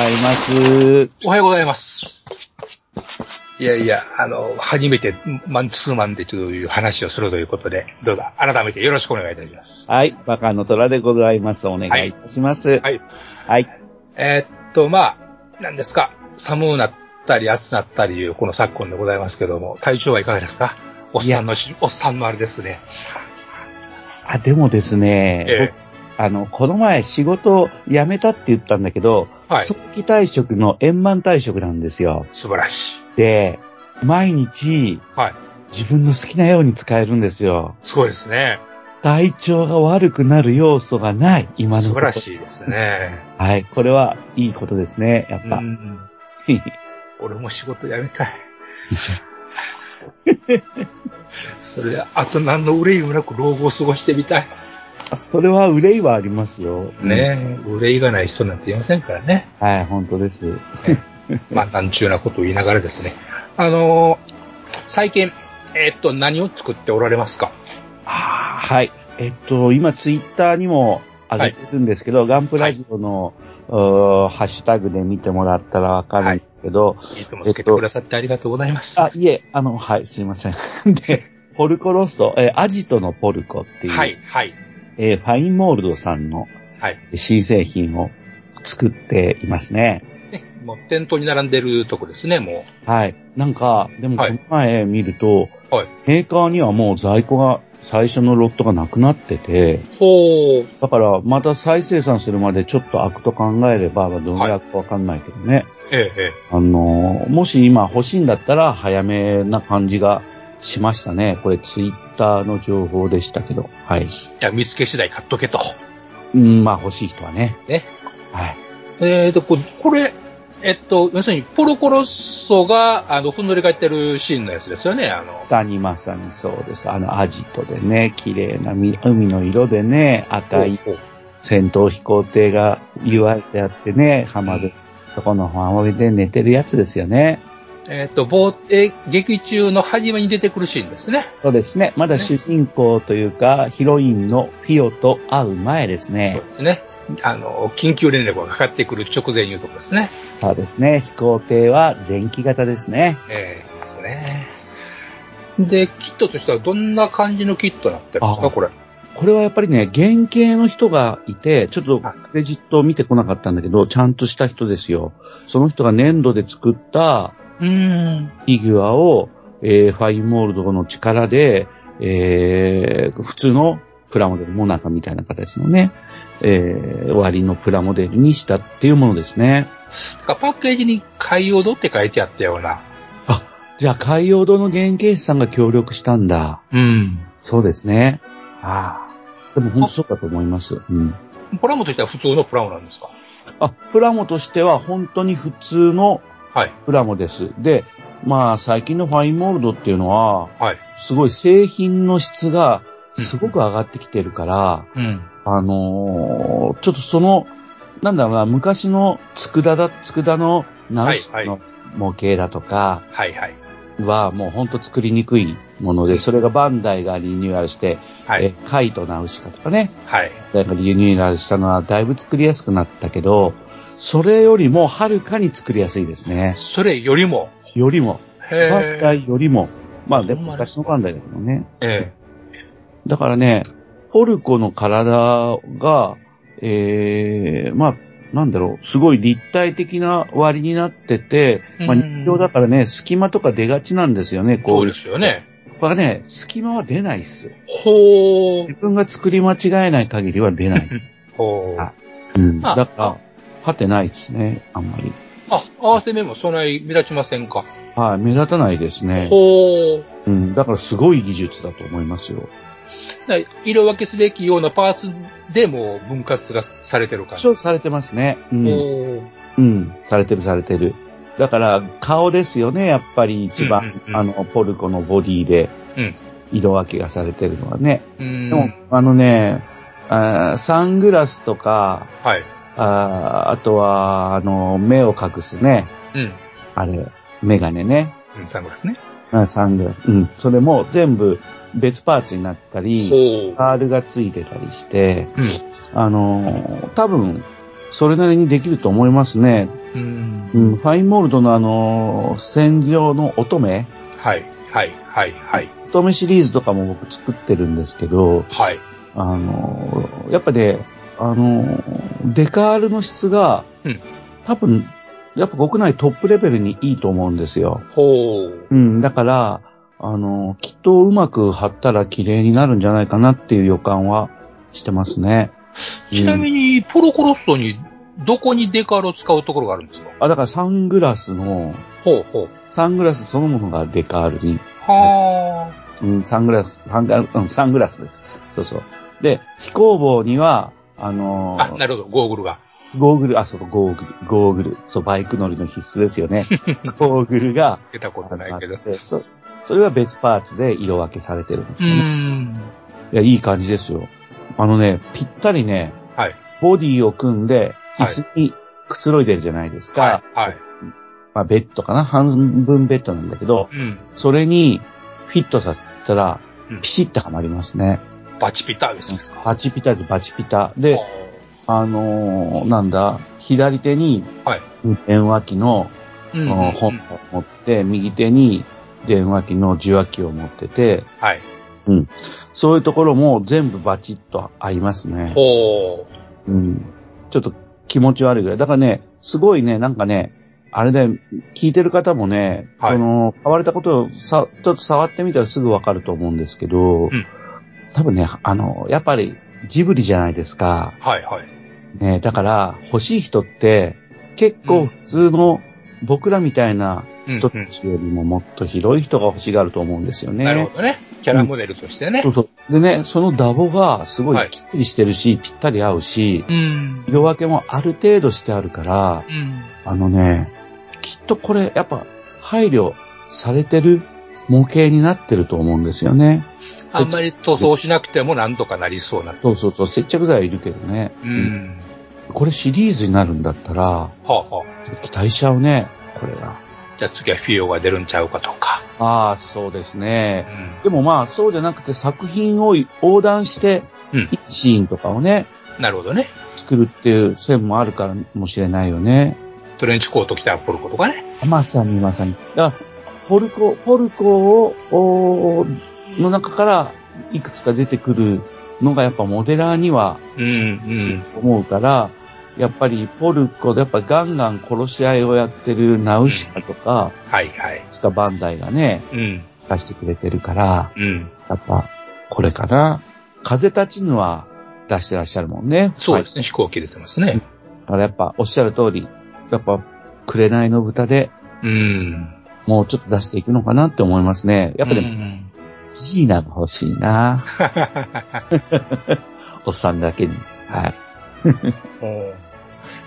ざいます。おはようございます。いやいや、あの、初めてマンツーマンでという話をするということで、どうぞ改めてよろしくお願いいたします。はい、バカの虎でございます。お願いいたします。はい。はい。はい。えーっと、まあ、何ですか、寒くなったり暑くなったりいうこの昨今でございますけども、体調はいかがですか？おっさんのし、おっさんのあれですね。あ、でもですね、え僕あの、この前仕事辞めたって言ったんだけど、はい早期退職の円満退職なんですよ。素晴らしい。で、毎日はい。自分の好きなように使えるんですよ。すごいですね。体調が悪くなる要素がない、今の素晴らい。しいですね。はい、これはいいことですね、やっぱ。うん 俺も仕事辞めたい。それで、あと何の憂いもなく老後を過ごしてみたい。それは憂いはありますよ。ねえ、憂いがない人なんていませんからね。はい、本当です。まあ、なんちゅうなことを言いながらですね。あのー最近、えーっと、何を作っておられますか？はい。えっと、今ツイッターにも上げてるんですけど、ガンプラジオの、うーハッシュタグで見てもらったらわかるんですけど、いつもつけてくださってありがとうございます。あ、いえ、あの、はい、すいません。で、ポルコロッソ、えーアジトのポルコっていう、はい、はい、えーファインモールドさんのはい。新製品を作っていますね。ね、もう店頭に並んでるとこですね、もはい。なんか、でもこはいの前見ると、う。はい。メーカーにはもう在庫が最初のロットがなくなってて、ほう。だから、また再生産するまでちょっと開くと考えれば、まあどの開くかわかんないけどね。ええ、えあのー、もし今欲しいんだったら早めな感じがしましたね。これツイッターの情報でしたけど。はい。え。いや、見つけ次第買っとけと。うん、まあ欲しい人はね。ね。はい。えーと、ここれ、えっと、要するに、ポロコロッソが、あの、ふんどり返ってるシーンのやつですよね、あの。まさにまさにそうです。あの、アジトでね、綺麗なみ海の色でね、赤い戦闘飛行艇が言われてあってね、浜辺、そこの浜辺で寝てるやつですよね。えっと、冒え劇中の初めに出てくるシーンですね。そうですね。まだ主人公というか、ヒロインのフィオと会う前ですそうね。ですね。あの、緊急連絡がかかってくる直前いうとこですね。そうですね。飛行艇は前期型ですね。ええですね。で、キットとしてはどんな感じのキットになってるんですか、あこれ？これはやっぱりね、原型の人がいて、ちょっとクレジットを見てこなかったんだけど、ちゃんとした人ですよ。その人が粘土で作ったうーん。フィギュアを、えーファインモールドの力で、えー普通のプラモデル、モナカみたいな形のね、えー終わりのプラモデルにしたっていうものですね。パッケージに海洋堂って書いてあったような。あ、じゃあ海洋堂の原型師さんが協力したんだ。うん。そうですね。ああ。でも本当そうだと思います。うん。プラモといったら普通のプラモなんですか？あ、プラモとしては本当に普通のはい。プラモです。で、まあ最近のファインモールドっていうのは、はい。すごい製品の質がすごく上がってきてるから、うん。あのーちょっとその、なんだろうな、昔の佃だ、佃のナウシはいはの模型だとかはいはい。はもうほんと作りにくいもので、それがバンダイがリニューアルして、えはい。カイとナウシカとかね、はい。なんかリニューアルしたのはだいぶ作りやすくなったけど、それよりもはるかに作りやすいですね。それよりも？よりも、バンダへイよりも、まあでも昔のバンダイだけどね。え。えだからね、ポルコの体が、ええまあ、なんだろう、すごい立体的な割になってて、まあうん日常だからね、隙間とか出がちなんですよね、こそうう。ですよね。これね、隙間は出ないっす。ほー。自分が作り間違えない限りは出ない。ほー。あうん。あだから、勝てないですね、あんまり。あ、合わせ目もそんなに目立ちませんか？はい、目立たないですね。ほう。うん、だからすごい技術だと思いますよ。だ色分けすべきようなパーツでも分割がされてる感じ。されてますね。うん。ほううん。されてるされてる。だから、顔ですよね、やっぱり一番、うんうんうんあの、ポルコのボディでうん。色分けがされてるのはね。うん。でも、あのね、あーサングラスとか、はい。あーあとは、あの、目を隠すね、うん。あれ、メガネね、うん、サングラスね。あサングラス。うん。それも全部別パーツになったり。パールがついてたりして、うん。あの、多分、それなりにできると思いますね。うんう。ん、ファインモールドのあの、戦場の乙女はい。はい。はい。はい。乙女シリーズとかも僕作ってるんですけど、はい。あの、やっぱね、あの、デカールの質が、うん多分、やっぱ国内トップレベルにいいと思うんですよ。ほう。うん、だから、あの、きっとうまく貼ったら綺麗になるんじゃないかなっていう予感はしてますね。ちなみに。に、ポロコロッソに、どこにデカールを使うところがあるんですか？あ、だからサングラスの、ほうほう。サングラスそのものがデカールにはうん、サングラス、サングラうんサングラスです。そうそう。で、飛行帽には、あのあ。ーあ、なるほど、ゴーグルが。ゴーグル、あ、そう、ゴーグル、ゴーグル。そう、バイク乗りの必須ですよね。ゴーグルが、出たことないけどそそれは別パーツで色分けされてるんですうよね。ん。いや、いい感じですよ。あのね、ぴったりね、はい。ボディを組んで、はい椅子にくつろいでるじゃないですか。はい。はい。まあ、ベッドかな？半分ベッドなんだけど、うん。それにフィットさせたらうん、ピシッとはまりますね。バチピタですですか？バチピタとバチピタ。で、あのーなんだ、左手にはい。電話機の、うんあの本を持って、右手に電話機の受話器を持ってて、はい。そういうところも全部バチッと合いますね。ほう。うん。ちょっと気持ち悪いぐらい。だからね、すごいね、なんかね、あれで、聞いてる方もね、はいその、買われたことをさ、ちょっと触ってみたらすぐわかると思うんですけど、ん多分ね、あの、やっぱりジブリじゃないですか。はい。はい。ね、だから、欲しい人って、結構普通の僕らみたいなうん人たちよりももっと広い人が欲しがると思うんですよね。なるほどね。キャラモデルとしてねそう。そう。でね、そのダボがすごはいいきっちりしてるし、ぴったり合うし、うん。色分けもある程度してあるから、うん。あのね、きっとこれ、やっぱ、配慮されてる模型になってると思うんですよね。あんまり塗装しなくてもなんとかなりそうな。そうそうそう、接着剤はいるけどね。うん。これシリーズになるんだったら、はあはあ。期待しちゃうね、これが。じゃあ次はフィオが出るんちゃうかとか。ああ、そうですねう。ん。でもまあ、そうじゃなくて作品を横断して、うん。一シーンとかをね、なるほどね。作るっていう線もあるからもしれないよね。トレンチコート着たポルコとかね。まさにまさに。だから、ポルコ、ポルコを、の中からいくつか出てくるのがやっぱモデラーにはうん。うん。思うから、やっぱりポルコでやっぱガンガン殺し合いをやってるナウシカとか、はいはい。つかバンダイがね、うん。出してくれてるから、うん。やっぱこれかな。風立ちぬは出してらっしゃるもんね。そうですね。飛行機出てますね。だからやっぱおっしゃる通り、やっぱ、紅の豚でうん。もうちょっと出していくのかなって思いますね。やっぱでも、うんジーナが欲しいな。おっさんだけに。はい。お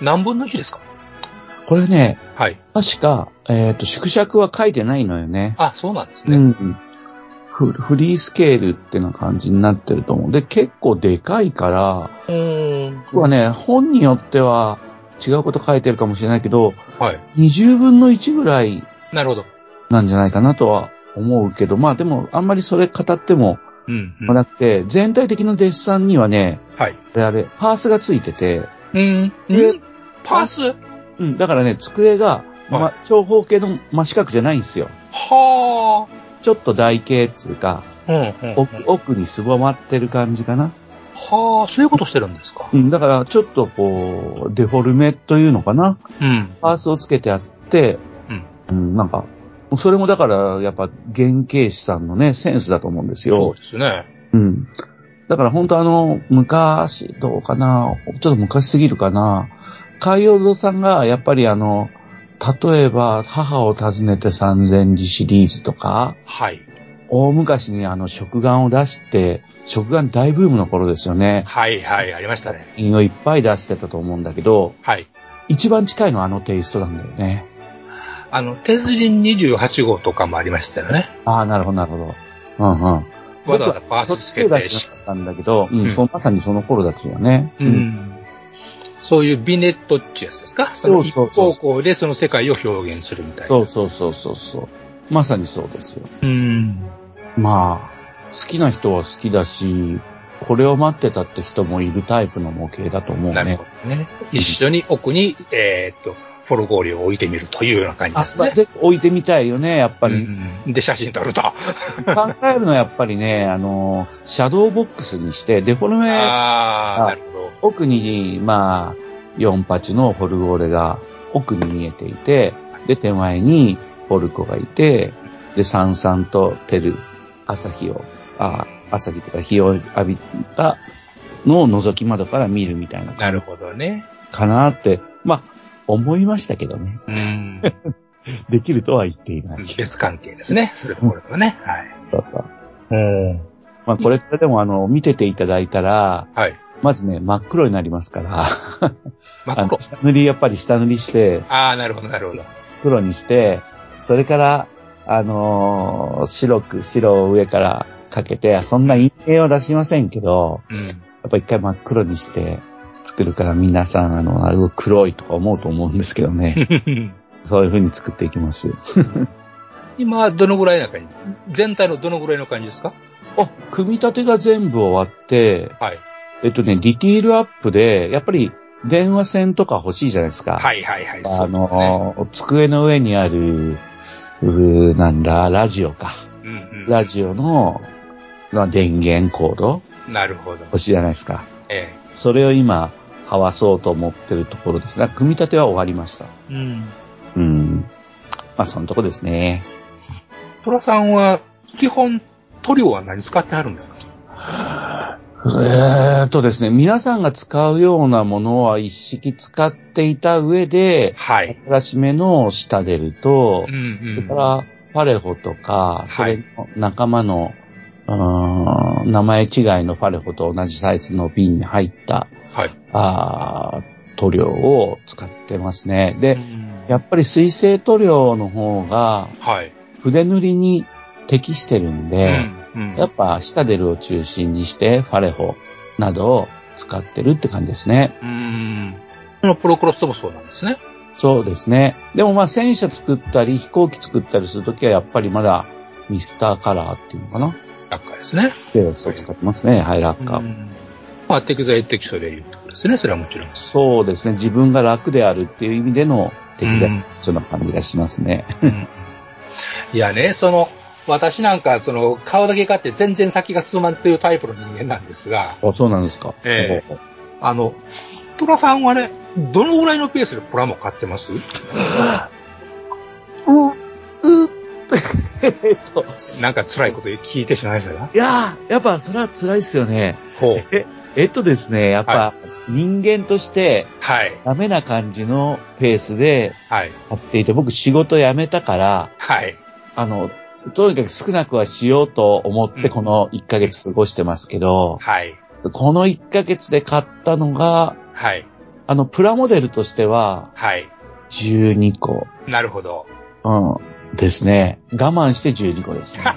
何分の1ですか？これね、はい。確か、えっ、と、縮尺は書いてないのよね。あ、そうなんですね。うん。フフリースケールってな感じになってると思う。で、結構でかいから、うん。僕はね、本によっては違うこと書いてるかもしれないけど、はい。20分の1ぐらいなるほど。なんじゃないかなとは思うけど、まあでも、あんまりそれ語ってもうん。うんなくて、全体的なデッサンにはね、はい。あれあれ、パースがついてて、うん。でうんパース？はうん、だからね、机が、まは長方形の真四角じゃないんですよ。あ。ちょっと台形っつうか、うん。うん。奥奥にすぼまってる感じかな。はあ、そういうことしてるんですか？うん、だからちょっとこう、デフォルメというのかな。うん。パースをつけてあって、うん。うん、なんか、それもだから、やっぱ原型師さんのね、センスだと思うんですそうよ。ですね。うん。だから本当あの、昔、どうかな、ちょっと昔すぎるかな。海洋堂さんが、やっぱりあの、例えば、母を訪ねて三千里シリーズとか、はい。大昔にあの、食玩を出して、食玩大ブームの頃ですよね。はいはい、ありましたね。品をいっぱい出してたと思うんだけど、はい。一番近いのはあのテイストなんだよね。あの、鉄人28号とかもありましたよね。ああ、なるほど、なるほど。うんうん。わざわざパースつちだけけてし、だったんだけど、うん、うんそうまさにその頃ですよね。う。ん。そういうビネットっていうやつですか？その一そうそうそう方向でその世界を表現するみたいな。そうそうそうそうそう。まさにそうですよ。うん。まあ、好きな人は好きだし、これを待ってたって人もいるタイプの模型だと思うねなるほ。どね。一緒に奥に、えーっと、フォルゴーリを置いてみるというような感じあですね。ぜ置いてみたいよね、やっぱり。うんで、写真撮ると。考えるのはやっぱりね、あの、シャドーボックスにして、デフォルメ。奥に、まあ、4八のフォルゴーレが奥に見えていて、で、手前にポルコがいて、で、さんさんと照る朝日を、あ、朝日とか日を浴びたのを覗き窓から見るみたいななるほどね。かなって、まあ、思いましたけどね。うん。できるとは言っていない。別関係ですね。それとこれとね。はい。そうそう。うん。まあ、これからでもあの、見てていただいたら、はい。まずね、真っ黒になりますから、真っ黒あの。下塗り、やっぱり下塗りして、ああ、なるほど、なるほど。黒にして、それから、あのー白く、白を上からかけて、そんな陰影は出しませんけど、うん。やっぱ一回真っ黒にして作るから皆さん、あの、あれ黒いとか思うと思うんですけどね。そういう風に作っていきます。今、どのぐらいな感じ？全体のどのぐらいの感じですか？あ、組み立てが全部終わって、はい。えっとね、ディティールアップで、やっぱり電話線とか欲しいじゃないですか。はいはいはい。あそうですね。の、机の上にある、うーなんだ、ラジオか。うんラジオの、まあ、電源コードうん。なるほど。欲しいじゃないですか。えそれを今、はわそうと思ってるところですね。組み立ては終わりました。えうん。うん。まあ、そのとこですね。トラさんは、基本、塗料は何使ってあるんですか？えーっとですね、皆さんが使うようなものは一式使っていた上で、はい。新しめの下出るとう、んそれから、パレホとか、それの仲間の、うーん名前違いのパレホと同じサイズの瓶に入った、はい。あー塗料を使ってますね。で、うんやっぱり水性塗料の方がはい。筆塗りに適してるんで、うんうんやっぱ下出るを中心にしてファレホなどを使ってるって感じですね。うん。このプロクロストもそうなんですね。そうですね。でもまあ戦車作ったり飛行機作ったりするときはやっぱりまだミスターカラーっていうのかな。ですね。で、そう使ってますね。ハイラッカー。うんまあ、適材適所でいうってことですね。それはもちろん。そうですね。自分が楽であるっていう意味での適材うんそんな感じがしますね。いやね、その、私なんか、その、顔だけ買って全然先が進まんというタイプの人間なんですが、あ、そうなんですか。えあの、トラさんはね、どのぐらいのペースでプラモ買ってます？なんか辛いこと聞いてしまいましたが。いやー、やっぱそれは辛いっすよね。ほう。え、えっとですね、やっぱ、は人間としてはい。ダメな感じのペースではい。やっていて、僕仕事辞めたから、はい。あの、とにかく少なくはしようと思っうんてこの1ヶ月過ごしてますけど、はい。この1ヶ月で買ったのが、はい。あの、プラモデルとしてははい。12個。なるほど。うん。ですね。我慢して12個ですね。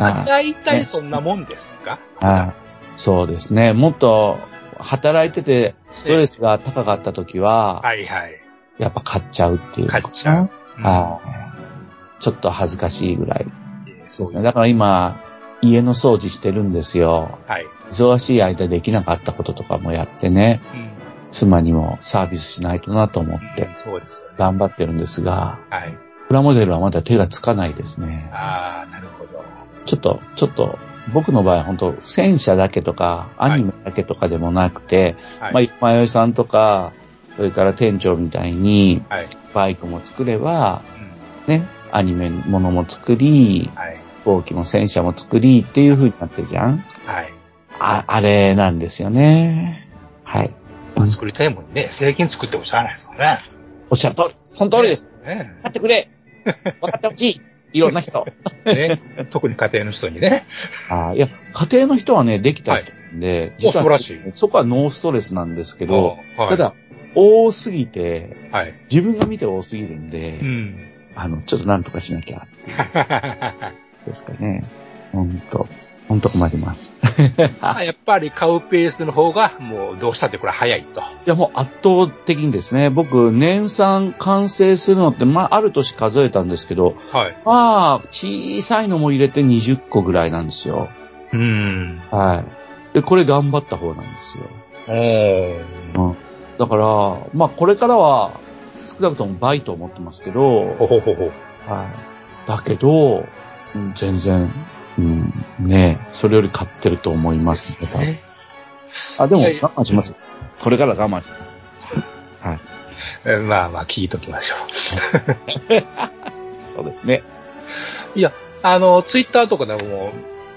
あ大体そんなもんですか？あそうですね。もっと働いててストレスが高かった時は、はいはい。やっぱ買っちゃうっていう。買っちゃう？あちょっと恥ずかしいぐらいそですね。だから今、家の掃除してるんですよ。はい。忙しい間できなかったこととかもやってね、うん。妻にもサービスしないとなと思ってそうです。頑張ってるんですが、はい。プラモデルはまだ手がつかないですね。ああ、なるほど。ちょっと、ちょっと、僕の場合本当戦車だけとか、アニメだけとかでもなくて、はい。まあ、まよいさんとか、それから店長みたいに、はい。バイクも作れば、うんね、アニメものも作り、はい。飛行機も戦車も作りっていう風になってるじゃんはい。あ、あれなんですよね。はい。まあ、作りたいもんね、製品作ってもしゃあないですからね。おっしゃる通り。その通りです。ね分かってくれ。分かってほしい。いろんな人。ね。特に家庭の人にね。あーいや、家庭の人はね、できた人で、お素晴らしいそこはノーストレスなんですけど、はいただ、多すぎて、はい。自分が見て多すぎるんで、うん。あの、ちょっとなんとかしなきゃ、ですかね。ほんと、ほんと困ります。あやっぱり買うペースの方が、もうどうしたってこれ早いと。いや、もう圧倒的にですね、僕、年産完成するのって、まあ、ある年数えたんですけど、はい。まあ、小さいのも入れて20個ぐらいなんですよ。うん。はい。で、これ頑張った方なんですよ。おー。うん。だから、まあ、これからは、少なくとも倍と思ってますけど、ほほほほ。はい。だけど、うん全然、うん、ねそれより買ってると思います。ねあ、でも、我慢します。これから我慢します。えまあまあ、聞いときましょそうですね。う。いや、あの、ツイッターとかでも、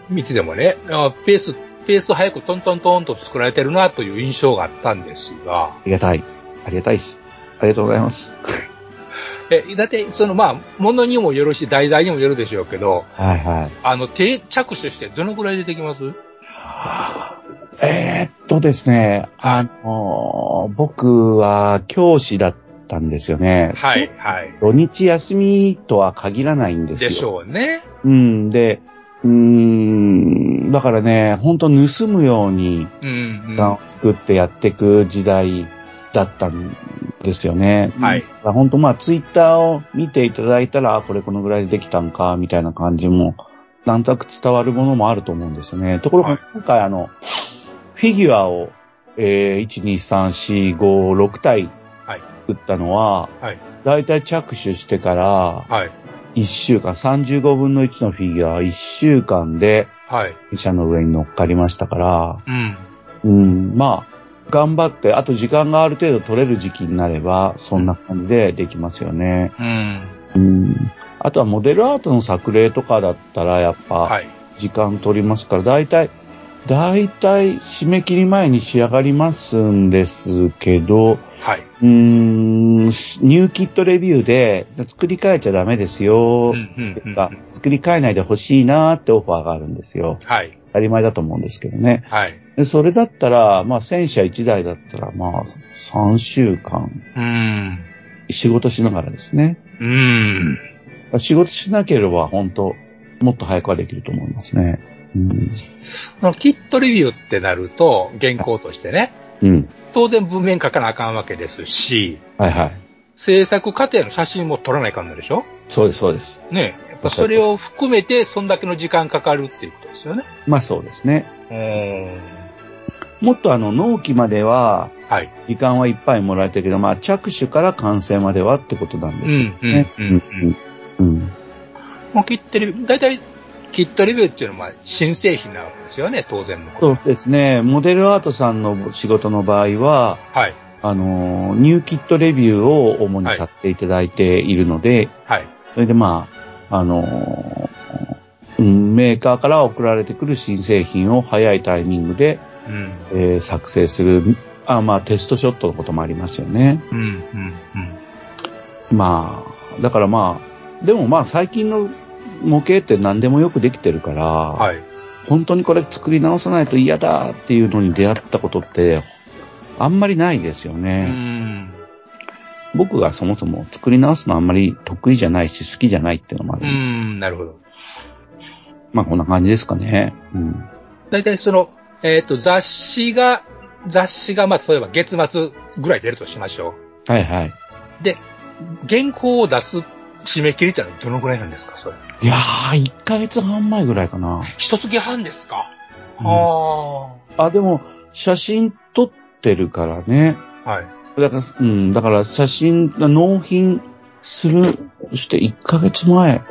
見ててもね、あペース、ペース早くトントントンと作られてるなという印象があったんですが、ありがたい。ありがたいです。ありがとうございます。え、だって、そのまあ、ものにもよるし、題材にもよるでしょうけど、はいはい。あの、手着手してどのくらい出てきます？えーっとですね、あのー僕は教師だったんですよね。はい、はい。土日休みとは限らないんですよ。でしょうね。うん、で、うーん、だからね、ほんと盗むようにうん、うん。作ってやっていく時代だったんですよね。はい本当まあツイッターを見ていただいたら、あこれこのぐらいでできたんか、みたいな感じも、なんとなく伝わるものもあると思うんですよね。ところはいが今回あの、フィギュアを、えー、1、2、3、4、5、6体はい作ったのは、はいだいたい着手してから、はい。1週間、35分の1のフィギュア、1週間で、はい。車の上に乗っかりましたから、うん。うん、まあ、頑張って、あと時間がある程度取れる時期になれば、そんな感じでできますよね。うん。うん。あとはモデルアートの作例とかだったら、やっぱ、はい。時間取りますから、だいたい、だいたい締め切り前に仕上がりますんですけど、はい。うーん、ニューキットレビューで、作り変えちゃダメですよう、ん、うん、うん。が作り変えないでほしいなーってオファーがあるんですよ。はい。当たり前だと思うんですけどね。はい。でそれだったら、まあ戦車1台だったら、まあ3週間うん。仕事しながらですね。うん。仕事しなければ本当もっと早くはできると思いますね。うん。キットレビューってなると、原稿としてね、うん。当然文面書かなあかんわけですし、はいはい。制作過程の写真も撮らないかんのでしょ？そうです、そうです。ねやっぱそれを含めて、そんだけの時間かかるっていうことですよね。まあそうですね。もっとあの納期までははい。時間はいっぱいもらえたけど、まあ着手から完成まではってことなんですよね。うんうんうんうんうん。もうキットレビュー、だいたいキットレビューっていうのはまあ新製品なわけですよね、当然のこと。そうですね。モデルアートさんの仕事の場合は、はい。あの、ニューキットレビューを主にさせていただいているので、はい。それでまあ、あの、うんメーカーから送られてくる新製品を早いタイミングで、うん。えー作成する、あまあテストショットのこともありますよね。うん。うん。うん。まあ、だからまあ、でもまあ最近の模型って何でもよくできてるから、はい。本当にこれ作り直さないと嫌だっていうのに出会ったことって、あんまりないですようね。ん。僕がそもそも作り直すのあんまり得意じゃないし好きじゃないっていうのもある。うん。なるほど。まあこんな感じですかね。うん。だいたいその、えっ、と、雑誌が、雑誌が、まあ、例えば月末ぐらい出るとしましょはいはい。う。で、原稿を出す締め切りってのはどのぐらいなんですか、それ？いやー、1ヶ月半前ぐらいかな。一月半ですか、うんああ、でも、写真撮ってるからね。あ。はい。だから、うん、だから写真が納品する、して1ヶ月前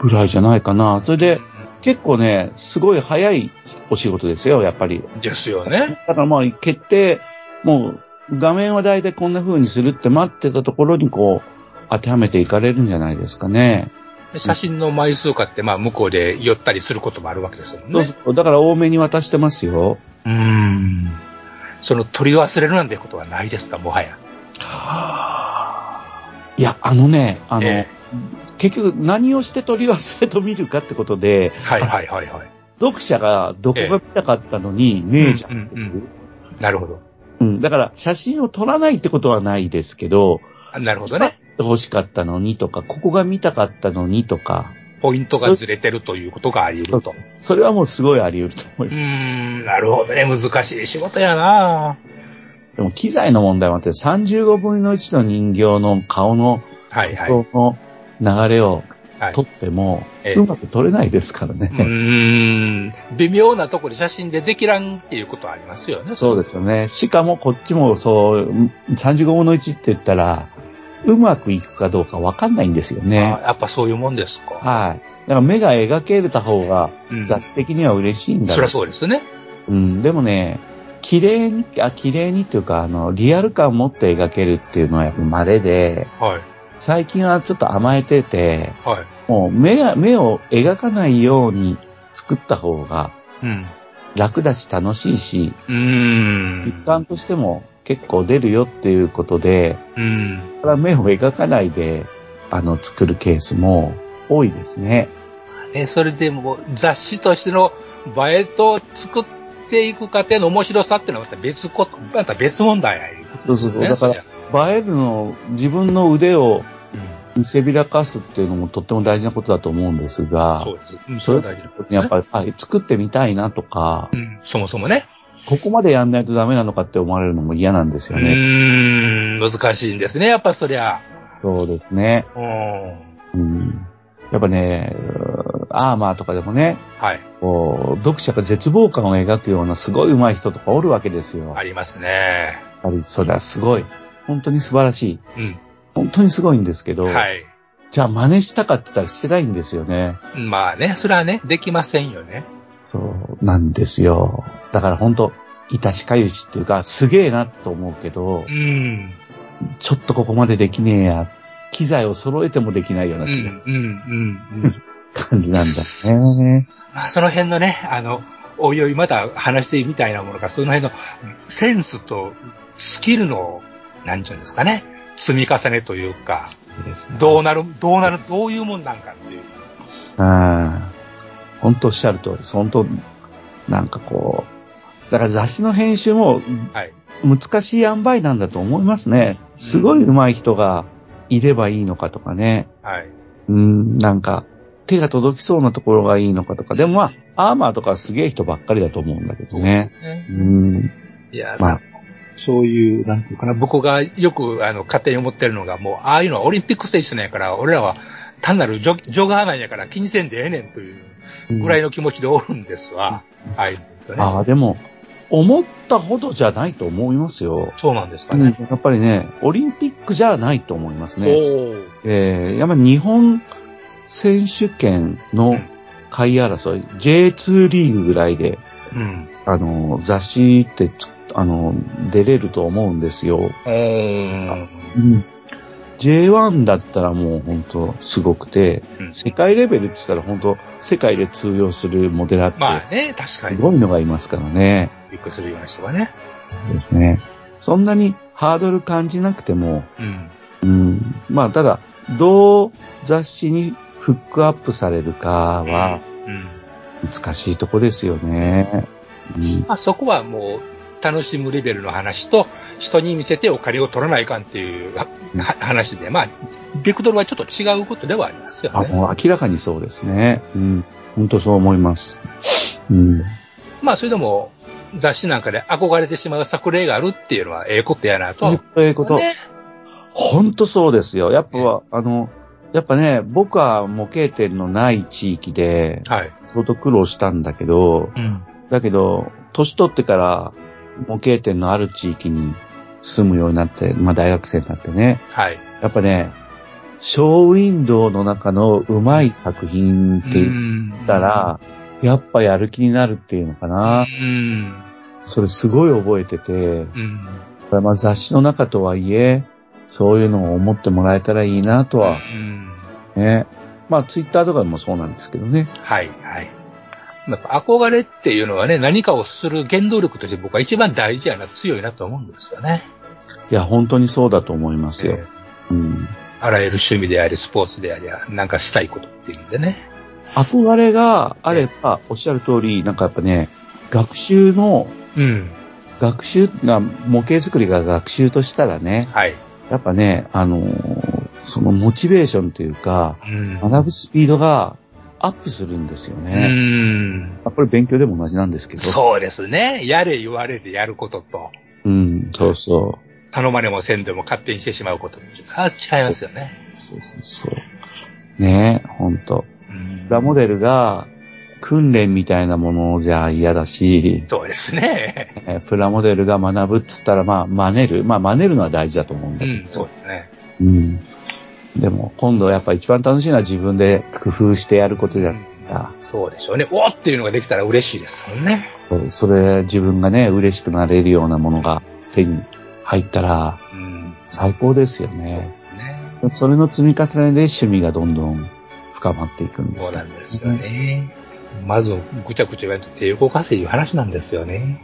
ぐらいじゃないかな。それで、結構ね、すごい早いお仕事ですよ、やっぱり。ですよね。だからまあ、決定、もう、画面は大体こんな風にするって待ってたところにこう、当てはめていかれるんじゃないですかね。写真の枚数化って、まあ、向こうで寄ったりすることもあるわけですもんね。そうそう。だから多めに渡してますよ。うーん。その取り忘れるなんてことはないですか、もはや。いや、あのね、あの、え結局何をして取り忘れと見るかってことで、はいはいはいはい。読者がどこが見たかったのにねえじゃんっていう。うんなるほど。うん、だから写真を撮らないってことはないですけど、あなるほどね。欲しかったのにとか、ここが見たかったのにとか、ポイントがずれてるということがあり得ると。それはもうすごいあり得ると思ういます。ーん、なるほどね。難しい仕事やなでも機材の問題もあって、35分の1の人形の顔のはいはい。人の流れをはい撮っても、ええうまく撮れないですからね。うーん。微妙なところで写真でできらんっていうことはありますよね。そうですよね。しかもこっちもそう、35分の1って言ったら、うまくいくかどうかわかんないんですよあね。やっぱそういうもんですか。はい。だから目が描けた方がうん雑誌的には嬉しいんだそりゃ。そうですね。うん。でもね、綺麗に、あ、綺麗にっていうか、あの、リアル感を持って描けるっていうのはやっぱ稀で、はい。最近はちょっと甘えてて、はい。もう目が、目を描かないように作った方がうん。楽だし楽しいし、うーん。実感としても結構出るよっていうことで、うん。ただ目を描かないで、あの、作るケースも多いですね。え、それでも雑誌としての映えと作っていく過程の面白さっていうのはまた別こと、また別問題やいうそうそうそう。ねだから、映えるの、自分の腕をうん見せびらかすっていうのもとっても大事なことだと思うんですがそ、うです。うん、それそれは大事なことねやっぱり、あ作ってみたいなとかう、ん、そもそもね。ここまでやんないとダメなのかって思われるのも嫌なんですうよね。ーん、難しいんですね、やっぱそりゃ。そうですね。うん。うん。やっぱね、アーマーとかでもね、はい。こう、読者が絶望感を描くようなすごい上手い人とかおるわけですよ。やっありますね。ぱりそれはすごい。本当に素晴らしい。うん。本当にすごいんですけど、はい。じゃあ真似したかって言ったらしてないんですよね。まあね、それはね、できませんよね。そうなんですよ。だから本当、いたしかゆしっていうか、すげえなと思うけどう、ん。ちょっとここまでできねえや。機材を揃えてもできないようう、なん気がうん、うん、うん。感じなんだね。まあ、その辺のね、あの、おいおいまた話してみたいなものが、その辺のセンスとスキルの、なんちゅうんですかね、積み重ねというか、どうなる、どうなる、どういうもんなんかっていう。ああ、本当おっしゃる通り。本当、なんかこう、だから雑誌の編集もはい。難しい塩梅なんだと思いますね。すごい上手い人がいればいいのかとかね。はい。うん、なんか、手が届きそうなところがいいのかとか。でもまあ、アーマーとかはすげえ人ばっかりだと思うんだけどね。ねうん、いや、まあ、そういう、なんていうかな、僕がよく、あの、勝手に思ってるのが、もう、ああいうのはオリンピック選手なんやから、俺らは単なるジョジョガーなんやから気にせんでええねんというぐらいの気持ちでおるんですわ。ああい。ああ、でも、思ったほどじゃないと思いますよ。そうなんですかうんね。やっぱりね、オリンピックじゃないと思いますね。えー、やっぱり日本選手権の下位争い、J2 リーグぐらいで、うん。あの、雑誌ってつ、あの、出れると思うんですよ。うーん。うん。J1 だったらもう本当すごくて、うん世界レベルって言ったら本当世界で通用するモデラーって、まあね、確かに。すごいのがいますからね。びっくりするような人がね。ですね。そんなにハードル感じなくても、うん。うん。まあ、ただ、どう雑誌にフックアップされるかはうん。難しいとこですよね。うん。まあそこはもう、楽しむレベルの話と、人に見せてお金を取らないかんっていうは話で、まあ、ベクトルはちょっと違うことではありますよあ、ね。もう明らかにそうですね。うん。本当そう思います。うん。まあ、それでも、雑誌なんかで憧れてしまう作例があるっていうのは、ええことやなとは思ええこと。ね。本当そうですよ。やっぱ、あの、やっぱね、僕は模型店のない地域で、はい。相当苦労したんだけど、うん。だけど、年取ってから模型店のある地域に住むようになって、まあ大学生になってね、はい。やっぱね、ショーウィンドウの中のうまい作品って言んったら、やっぱやる気になるっていうのかうな。ん。それすごい覚えてて、うん。これまあ雑誌の中とはいえ、そういうのを思ってもらえたらいいなとはうん。ね。まあツイッターとかでもそうなんですけどね。はい、はい。やっぱ憧れっていうのはね、何かをする原動力として僕は一番大事やな、強いなと思うんですよね。いや、本当にそうだと思いますよ。えうん。ーあらゆる趣味であり、スポーツであり、なんかしたいことっていうんでね。憧れがあれば、おっしゃる通り、なんかやっぱね、学習の、うん。学習が、模型作りが学習としたらね、はい。やっぱね、あのーそのモチベーションというか、うん。学ぶスピードがアップするんですようね。ん。まあこれ勉強でも同じなんですけど。そうですね。やれ言われてやることと、うん、そうそう。頼まれもせんでも勝手にしてしまうことっていうのは違いますよね。そうそうそう。ねえ、ほんと。ラモデルが訓練みたいなものじゃ嫌だし、そうですね。えプラモデルが学ぶっつったら、まあ、真似る。まあ、真似るのは大事だと思うんだけど。うん、そうですね。うん。でも、今度やっぱ一番楽しいのは自分で工夫してやることじゃないですか。そうでしょうね。おーっていうのができたら嬉しいですもんね。それ、自分がね、嬉しくなれるようなものが手に入ったら、うん。最高ですよそうねで。すね。それの積み重ねで趣味がどんどん深まっていくんですそうかなんですよね。まず、ぐちゃぐちゃ言われて手動かせいう話なんですよね。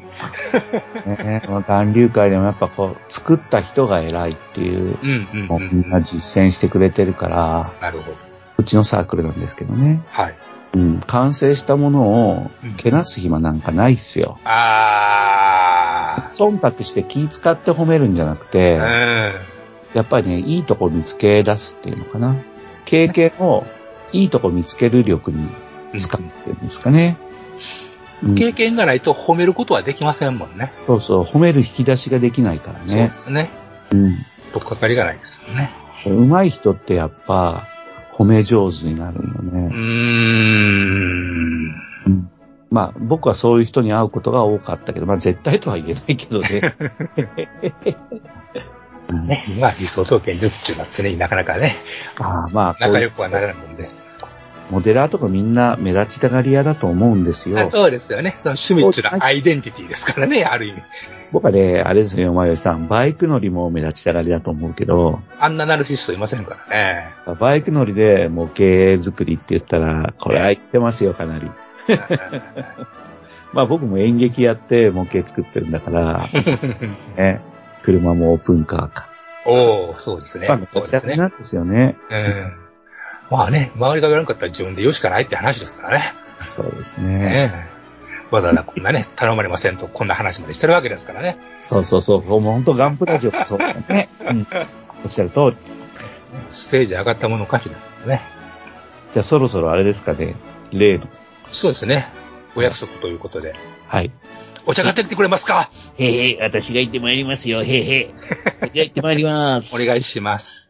ね。暖流会でもやっぱこう、作った人が偉いっていううん、うん、のをうん。みんな実践してくれてるから、なるほど。うちのサークルなんですけどね。はい。うん、完成したものをうんけなす暇なんかないっすよ。あ忖度して気使って褒めるんじゃなくて、ー。やっぱりね、いいとこ見つけ出すっていうのかな。経験をいいとこ見つける力にうん。使うっていうんですかね。うん経験がないと褒めることはできませんもんね。そうそう、褒める引き出しができないからそうねで。すね。うん。とっかかりがないですもんね。上手い人ってやっぱ褒め上手になるんようーね。ん。うんまあ僕はそういう人に会うことが多かったけど、まあ絶対とは言えないけどね。うんね。まあ理想と現実っていうのは常になかなかね、ああまあ仲良くはならないもんで。モデラーとかみんな目立ちたがり屋だと思うんですよあ。そうですよね。その趣味っていうのはアイデンティティですからね、ある意味。僕はね、あれですよ、前吉さん、バイク乗りも目立ちたがりだと思うけど、あんなナルシストいませんからね。バイク乗りで模型作りって言ったら、これは言ってますよ、かなり。まあ僕も演劇やって模型作ってるんだから、ね、車もオープンカーか。おおそうですね。まあ目そうですね。なんですよね。うん。まあね、周りが言わなかったら自分で言うしかないって話ですからね。そうですね。ねえ。わざわざこんなね、頼まれませんと、こんな話までしてるわけですからね。そうそうそう、もう本当ガンプラジオもそうね。うん。おっしゃる通り。ステージ上がったもの歌手ですからね。じゃあそろそろあれですかね、例の。そうですね。お約束ということで。はい。お茶買ってきてくれますか？へへ、私が行ってまいりますよ、へへ。じゃあ行ってまいります。お願いします。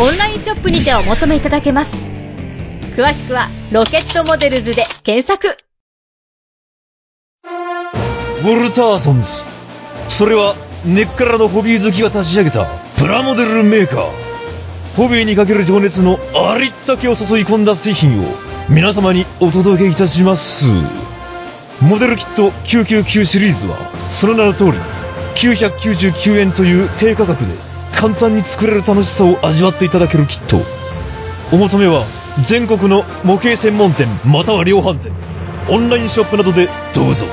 オンラインショップにてお求めいただけます。詳しくはロケットモデルズで検索。ウォルターソンズ。それは根っからのホビー好きが立ち上げたプラモデルメーカー。ホビーにかける情熱のありったけを注い込んだ製品を皆様にお届けいたします。モデルキット999シリーズはその名の通り999円という低価格で簡単に作れる楽しさを味わっていただけるキット。お求めは全国の模型専門店または量販店、オンラインショップなどでどうぞ。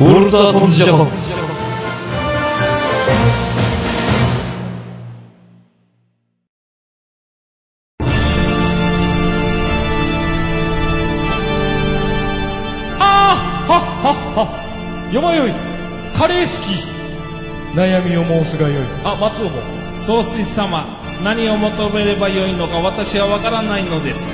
ウォルターソンズジャパン。ああはっはっはよまよいカレー好き悩みを申すがよい。あ松尾も。総帥様何を求めればよいのか私はわからないのです。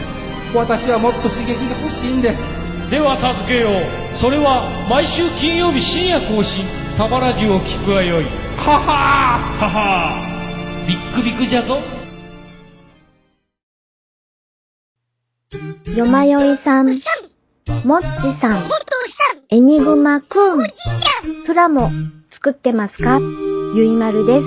私はもっと刺激が欲しいんです。では助けよう。それは毎週金曜日深夜更新。サバラジュを聞くがよい。ははー。ははー。ビックビックじゃぞ。よまよいさん、もっちさん、エニグマくん、プラモ作ってますか？ゆいまるです。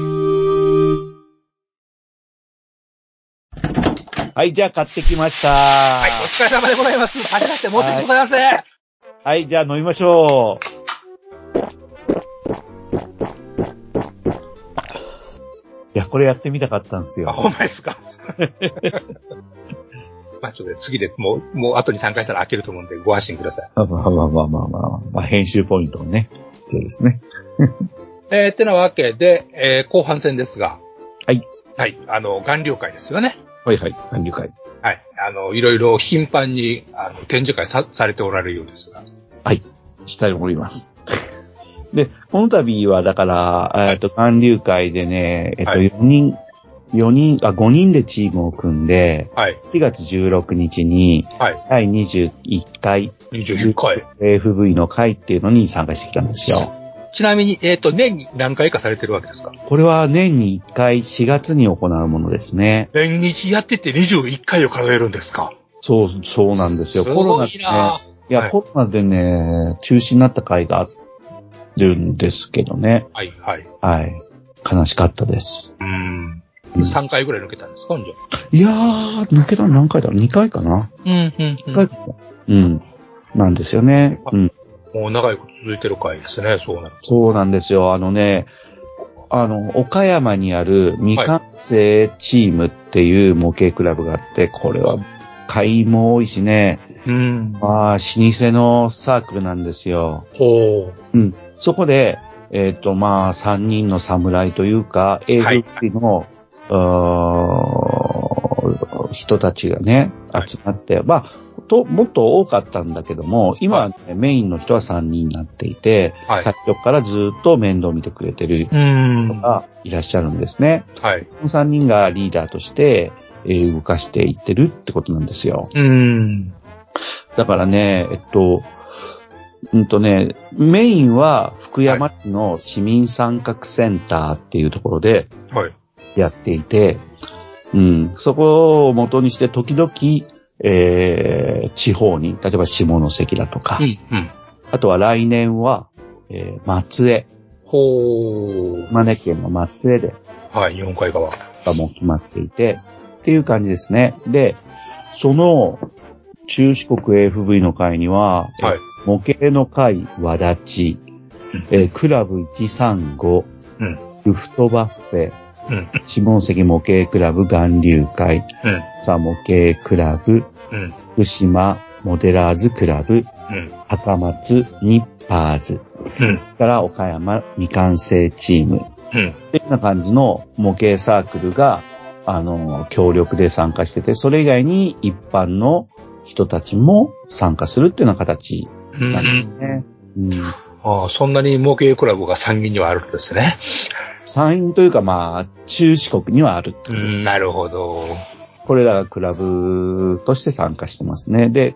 はい、じゃあ買ってきました。はい、お疲れ様でございます。はじめまして、申し訳ございません。はい、じゃあ飲みましょう。いや、これやってみたかったんですよ。あ、ほんまですか？まあ、ちょっと次でもう、もう後に参加したら開けると思うんで、ご安心ください。あまあまあまあまあ、まあ、まあ、編集ポイントをね、必要ですね。えー、ってなわけで、えー、後半戦ですが。はい。はい。あの、眼流会ですよね。はいはい、管理会。はい。あの、いろいろ頻繁に、あの、展示会さ、されておられるようですが。はい。したいと思います。で、この度は、だから、えっと、韓流会でね、えっと、はい4人、4人、あ、5人でチームを組んで、はい。4月16日に、はい。第21回21回。AFV の会っていうのに参加してきたんですよ。ちなみに、えっ、と、年に何回かされてるわけですか？これは年に1回4月に行うものですね。年日やってて21回を数えるんですか？そう、そうなんですよ。すコロナでねごいや、はいコロナでね、中止になった会があるんですけどね。はい、はい。はい。悲しかったです。うん。うん3回ぐらい抜けたんですかじゃ？あいやー、抜けたの何回だ？ろう ?2 回かな？うん、うん、?2 回かな？うん。なんですよね。うん。もう長いこと続いてる回ですね、そうなる。そうなんですよ。あのね、あの、岡山にある未完成チームっていう模型クラブがあって、これは会も多いしね、うん。まあ、老舗のサークルなんですよ。ほう。うん。そこで、えっ、と、まあ、3人の侍というか、はい AVP の、うー人たちがね、はい集まって、まあ、と、もっと多かったんだけども、今はね、メインの人は3人になっていて、はい最初からずっと面倒を見てくれてるうん。人がいらっしゃるんですね。はい。この3人がリーダーとして、えー動かしていってるってことなんですよ。うん。だからね、えっと、うんとね、メインは福山市の市民参画センターっていうところではい。やっていて、うん、そこを元にして時々、えー、地方に、例えば下関だとか、うん、うん。あとは来年は、えー、松江、ほう。島根県の松江ではい、日本海側。がもう決まっていて、っていう感じですね。で、その、中四国 AFV の会には、はい。模型の会和立ち、えークラブ135、うん。ルフトバッフェ、うん。下関模型クラブ岩流会、うん。さ模型クラブ、うん。福島モデラーズクラブ、うん。高松ニッパーズ、うん。から岡山未完成チーム、うん。っていうような感じの模型サークルが、あの、協力で参加してて、それ以外に一般の人たちも参加するっていうような形うなんですん。ね。うんああ、そんなに模型クラブが参議にはあるんですね。山陰というかまあ、中四国にはある。うん、なるほど。これらがクラブとして参加してますね。で、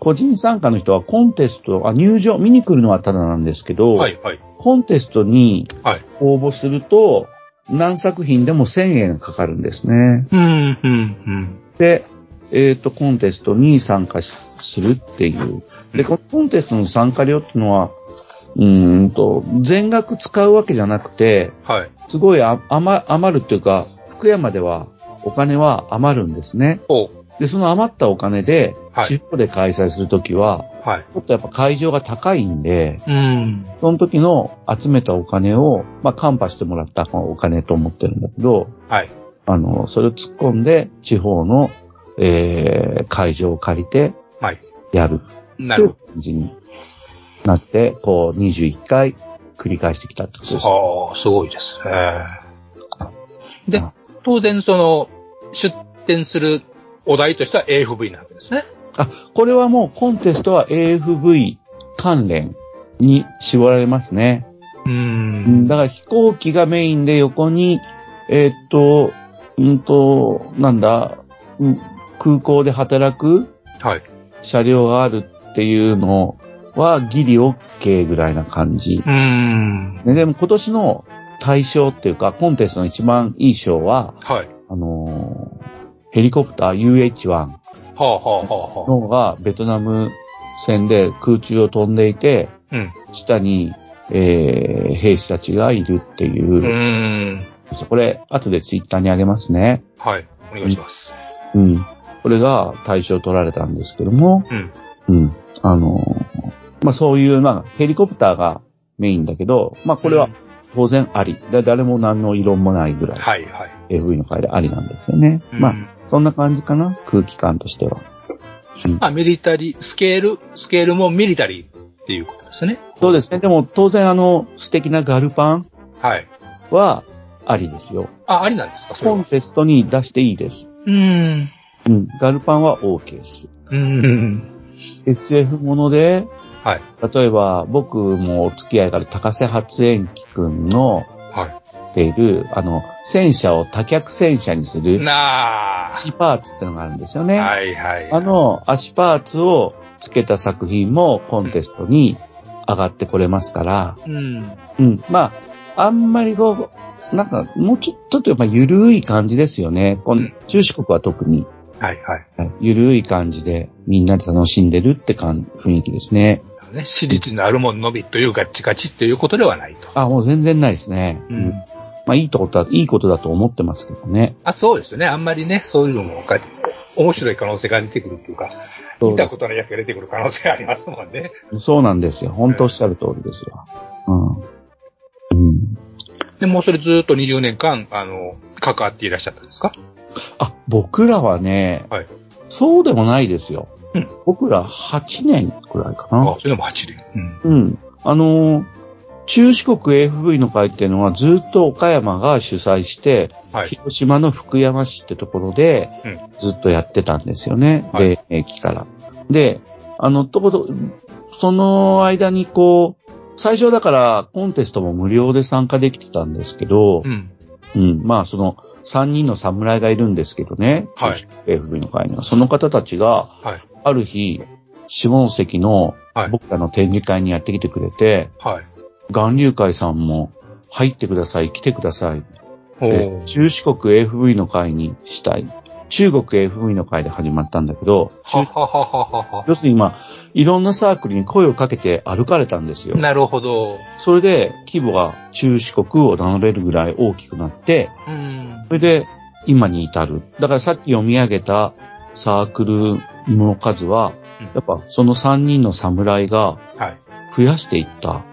個人参加の人はコンテスト、あ、入場、見に来るのはただなんですけど、はい、はい。コンテストにはい。応募すると、何作品でも1000円かかるんですね。うん、うん、うん。で、えっ、と、コンテストに参加しするっていう。で、このコンテストの参加料っていうのは、うーんと、全額使うわけじゃなくて、はい。すごい余るっていうか、福山ではお金は余るんですね。おで、その余ったお金で、はい地方で開催するときは、はい。ちょっとやっぱ会場が高いんで、うん。その時の集めたお金を、まあ、カンパしてもらったお金と思ってるんだけど、はい。あの、それを突っ込んで、地方の、えー、会場を借りて、はい。やるっていうなるほ感じになって、こう、21回繰り返してきたってことです。ど。はあ、すごいですね。で、当然その、出展するお題としては AFV なわけですね。あ、これはもうコンテストは AFV 関連に絞られますね。ううんん。だから飛行機がメインで横に、えーっと、うんと、なんだ、うん空港で働くはい。車両があるっていうのはギリ OK ぐらいな感じ。うん。ねでも今年の対象っていうか、コンテストの一番いい賞は、はい。あのーヘリコプター UH-1 はあ、はあ、はあ、はあ。のがベトナム戦で空中を飛んでいて、うん。下に、えー兵士たちがいるっていうう、ん。これ、後でツイッターにあげますね。はい。お願いします。うん。これが大賞取られたんですけども、うん。うん。あのーまあ、そういう、まあ、ヘリコプターがメインだけど、まあ、これは当然あり。だ誰も何の異論もないぐらい、はいはい。AV の会でありなんですよね。うんまあ、そんな感じかな、空気感としては。まあ、ミリタリー、スケール、スケールもミリタリーっていうことですね。そうですね。でも、当然、あの、素敵なガルパンはい。は、ありですよ。あ、ありなんですか？コンテストに出していいです。うーん。うん。ガルパンは OK です。うーん。SF もので、はい。例えば、僕もお付き合いがある高瀬発煙機くんの、はている、あの、戦車を多脚戦車にすい。る、なあ。足パーツってのがあるんですよね。はいはい。あの、足パーツを付けた作品もコンテストに上がってこれますから、うん。うん。まあ、あんまりこう、なんか、もうちょっとというか、まあ、ゆるい感じですよね。この中四国は特に、はいはい。ゆるい感じで、みんなで楽しんでるって感雰囲気ですね。ね、史実にあるもんのみというガッチガチっていうことではないと。あ、もう全然ないですね。うん。まあ、いいとことだ、いいことだと思ってますけどね。あ、そうですね。あんまりね、そういうのもが面白い可能性が出てくるっていうか、見たことないやつが出てくる可能性がありますもんね。そうなんですよ。本当おっしゃる通りですよ。うん。うん。で、もうそれずっと20年間、あの、関わっていらっしゃったんですか？あ、僕らはね、はいそうでもないですよ。うん僕ら8年くらいかあな。、それでも8年。うん。うん。あのー中四国 AFV の会っていうのはずっと岡山が主催して、はい。広島の福山市ってところでうんずっとやってたんですよね。はいで、駅から。で、あの、とこと、その間にこう、最初だからコンテストも無料で参加できてたんですけど、うん。うん、まあその3人の侍がいるんですけどね、はい AFV の会には。その方たちが、はい。ある日、下関のはい。僕らの展示会にやってきてくれて、はい。岩流会さんも入ってください、来てください。中四国 AFV の会にしたい。中国 AFV の会で始まったんだけど。要するに今、いろんなサークルに声をかけて歩かれたんですよ。なるほど。それで規模が中四国を名乗れるぐらい大きくなって、うん。それで今に至る。だからさっき読み上げたサークルの数はうん、やっぱその3人の侍がはい。増やしていった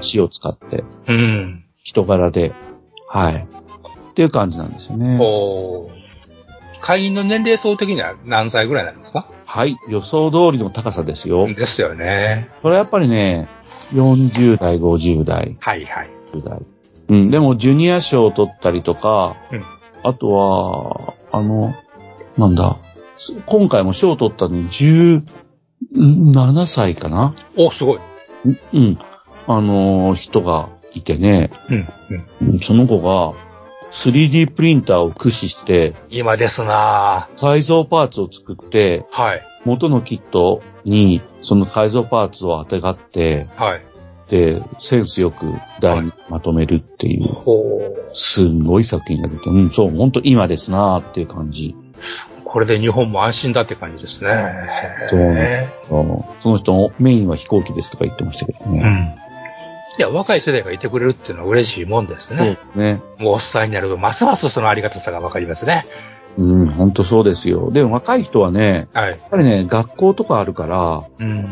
死を使って、うん。人柄で、はい。っていう感じなんですよね。会員の年齢層的には何歳ぐらいなんですか？はい。予想通りの高さですよ。ですよね。これやっぱりね、40代、50代、はいはい。10代。うん。でも、ジュニア賞を取ったりとか、うんあとは、あの、なんだ、今回も賞を取ったのに17歳かな？お、すごい。うん。あの、人がいてね、うん。うん。うんその子が 3D プリンターを駆使して、今ですな改造パーツを作って、ぁはい。元のキットにその改造パーツを当てがって、はい。で、センスよく台にまとめるっていう、ほう。すんごい作品が出て、うん、そう、ほんと今ですなーっていう感じ。これで日本も安心だって感じですね。そうへそその人のメインは飛行機ですとか言ってましたけどーうね。ん。いや、若い世代がいてくれるっていうのは嬉しいもんですそうね。もうおっさんになると、ますますそのありがたさがわかりますね。うん、ほんとそうですよ。でも若い人はね、はい。やっぱりね、学校とかあるから、うん。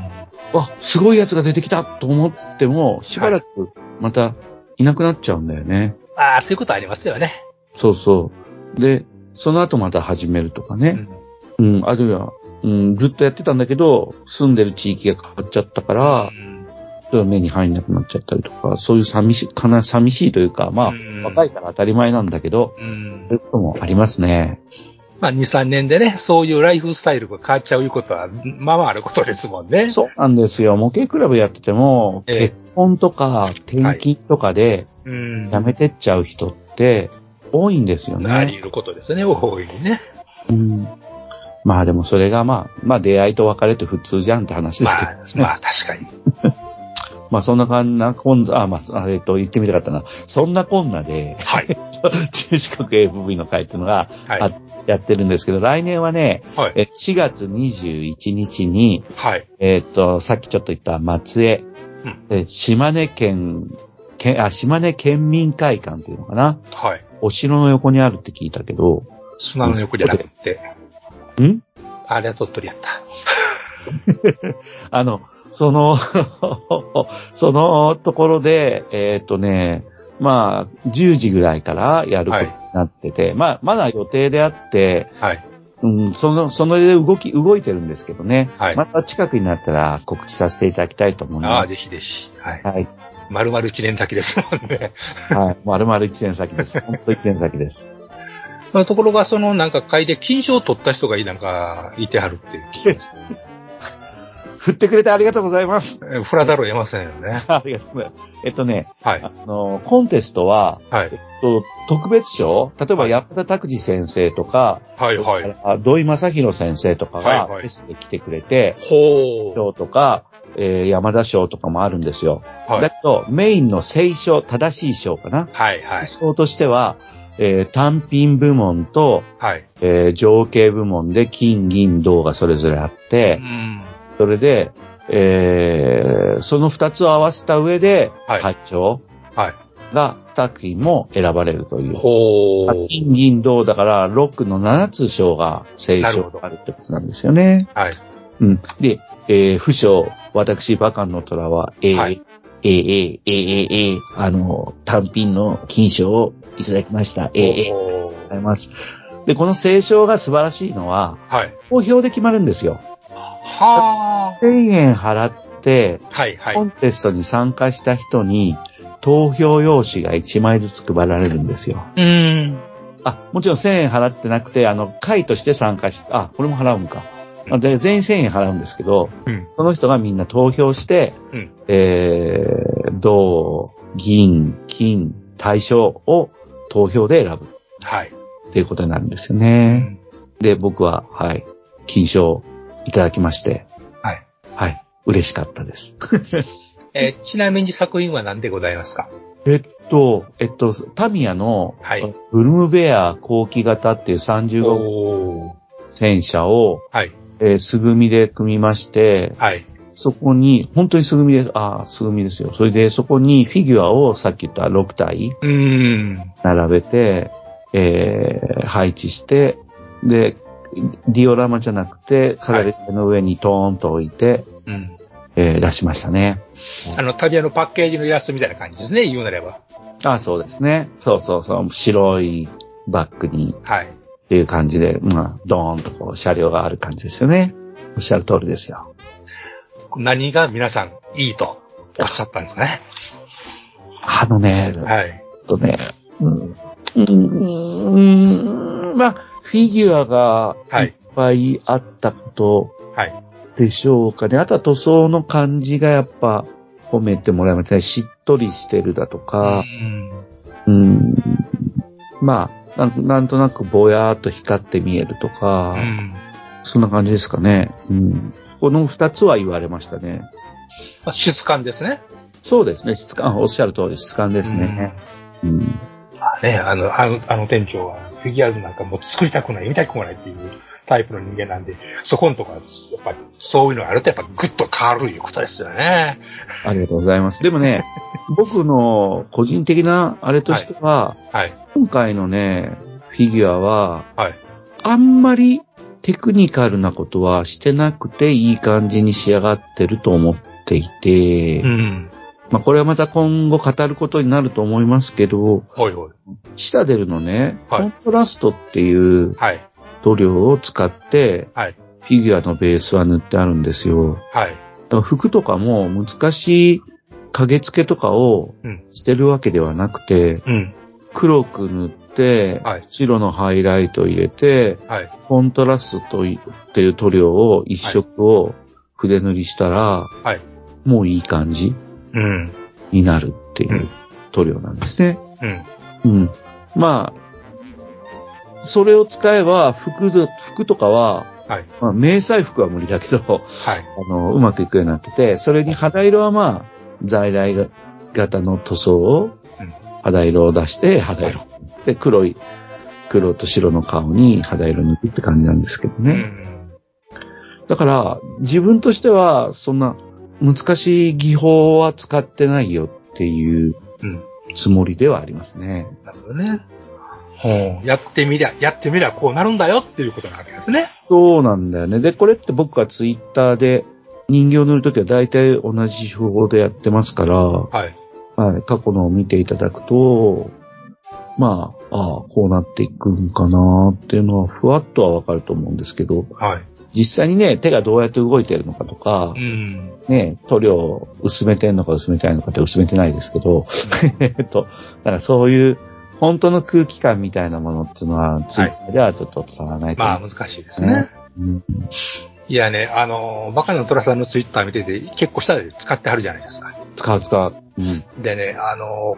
わ、すごいやつが出てきたと思っても、しばらくまたいなくなっちゃうんだよね。ああ、そういうことありますよね。そうそう。で、その後また始めるとかね。うん、あるいは、うん、ずっとやってたんだけど、住んでる地域が変わっちゃったから、それは目に入んなくなっちゃったりとか、そういう寂しい、かな、寂しいというか、まあ、うん若いから当たり前なんだけど、うんそういうこともありますね。まあ、2、3年でね、そういうライフスタイルが変わっちゃういうことは、まあまああることですもんね。そうなんですよ。模型クラブやってても、ええ結婚とか転勤とかでうん。辞めてっちゃう人って多いんですよね。あり得ることですね、大いにね。うんまあでもそれがまあ、まあ出会いと別れって普通じゃんって話ですけど、まあ、まあ確かに。まあそんな感じな、今度、あ、まあ、あえっと、言ってみたかったな。そんなこんなで、はい。中四国 AFV の会っていうのが、はいあやってるんですけど、来年はね、はい。え4月21日に、はい。えっと、さっきちょっと言った松江、うんえ島根県、県あ、島根県民会館っていうのかな。はい。お城の横にあるって聞いたけど、砂の横じゃなくて。ん？あれは鳥取やった。あの、その、そのところで、えーっとね、まあ、10時ぐらいからやることになってて、まあ、まだ予定であって、はい。うん、その、そので動き、動いてるんですけどね。はいまた近くになったら告知させていただきたいと思いああ、ます。ぜひぜひ。はい。はい。丸々1年先ですもんね。はい。丸々1年先です。本当1年先です。まあところが、そのなんか会で金賞を取った人がいなんかいてはるっていう。振ってくれてありがとうございます。え振らざるを得ませんよね。ありがとうございます。えっとね、はい。あの、コンテストは、はいえっ。と、特別賞例えば、山田拓司先生とか、はいはい。あ土井正宏先生とかがはいはい来てくれて、ほ賞とか、えー山田賞とかもあるんですよ。う。はい。だけど、メインの聖賞、正しい賞かな。はいはい。賞としては、えー単品部門と、はい。えー情景部門で金、銀、銅がそれぞれあっうて、ん。それで、えーその二つを合わせた上で、はい会長はい。がスタッフも選ばれるという。ほう。金、銀、銅だから、6の7つ賞が聖賞なるほどがあるってことなんですよね。はい。うん。で、えー、不賞、私、バカンの虎は、えーはいえー、えー、えー、えー、あの、単品の金賞をいただきました。えー、えー、ございます。で、この聖賞が素晴らしいのは、うはい。投票で決まるんですよ。は1000円払って、あ。はいはいコ。ンテストに参加した人に、投票用紙が1枚ずつ配られるんですよ。うん。あ、もちろん1000円払ってなくて、あの、会として参加し、あ、これも払うんか。あで、全員1000円払うんですけど、うん。その人がみんな投票して、うんえー、銅、銀、金、対象を投票で選ぶはい。っていうことになるんですようね。ん。で、僕は、はい、金賞をいただきまして、はい。はい、嬉しかったです。えーちなみに作品は何でございますか？えっと、えっと、タミヤの、はいブルームベア後期型っていう35おー。戦車を、はい。えー素組みで組みまして、はい。そこに、本当に素組みで、ああ、素組みですよ。それで、そこにフィギュアをさっき言った6体うーん。並べて、えー配置して、で、ディオラマじゃなくて、飾りの上にトーンと置いて、うん。えー出しましたね。あの、タビアのパッケージのイラストみたいな感じですね、言うなれば。あそうですね。そうそうそう。白いバッグにはい。っていう感じで、まあ、ドーンとこう車両がある感じですよね。おっしゃる通りですよ。何が皆さんいいとおっしゃったんですかね？あのね、はい。とね、うん、うん、まあ、フィギュアがいっぱいあったことはい。でしょうかね。あとは塗装の感じがやっぱ褒めてもらいましたね。しっとりしてるだとか、うん。うん、まあなん、なんとなくぼやーっと光って見えるとか、うん。そんな感じですかね。うん。この二つは言われましたね。まあ質感ですね。そうですね。質感、おっしゃる通り質感ですね。うん。まあね、あの、あの、あの店長は、フィギュアなんかもう作りたくない、見たくもないっていうタイプの人間なんで、そこのとこは、やっぱり、そういうのあるとやっぱグッと変わるいうことですよね。ありがとうございます。でもね、僕の個人的なあれとしては、はい。今回のね、フィギュアは、はい。あんまりテクニカルなことはしてなくていい感じに仕上がってると思っていて、うん。まあこれはまた今後語ることになると思いますけど、ほいほい。シタデルのね、はいコントラストっていうはい。塗料を使って、はい。フィギュアのベースは塗ってあるんですよ。はい。服とかも難しい影付けとかをうん。してるわけではなくて、うん。黒く塗って、はい白のハイライトを入れて、はい。コントラストっていう塗料を一色を筆塗りしたら、はい。もういい感じうん。になるっていう塗料なんですね。うん。うん。まあ、それを使えば服で、服とかは、はい。まあ、迷彩服は無理だけど、はい。あの、うまくいくようになってて、それに肌色はまあ、在来型の塗装をうん、肌色を出して、肌色。で、黒い、黒と白の顔に肌色塗るって感じなんですけどね。うん。だから、自分としては、そんな難しい技法は使ってないよっていううん。つもりではありますね。なるほどね。やってみりゃ、やってみりゃこうなるんだよっていうことなわけですね。そうなんだよね。で、これって僕がツイッターで人形を塗るときは大体同じ手法でやってますから、はい。はい、過去のを見ていただくと、まあ、ああ、こうなっていくんかなっていうのは、ふわっとはわかると思うんですけど、はい。実際にね、手がどうやって動いてるのかとかう、ん。ね、塗料を薄めてんのか薄めてないのかって薄めてないですけど、えっと、だからそういう、本当の空気感みたいなものっていうのは、ツイッターではちょっと伝わらないと思うまあ難しいですね。うんいやね、あの、バカの虎さんのツイッター見てて結構下で使ってはるじゃないですか。使う使う。うん。でね、あの、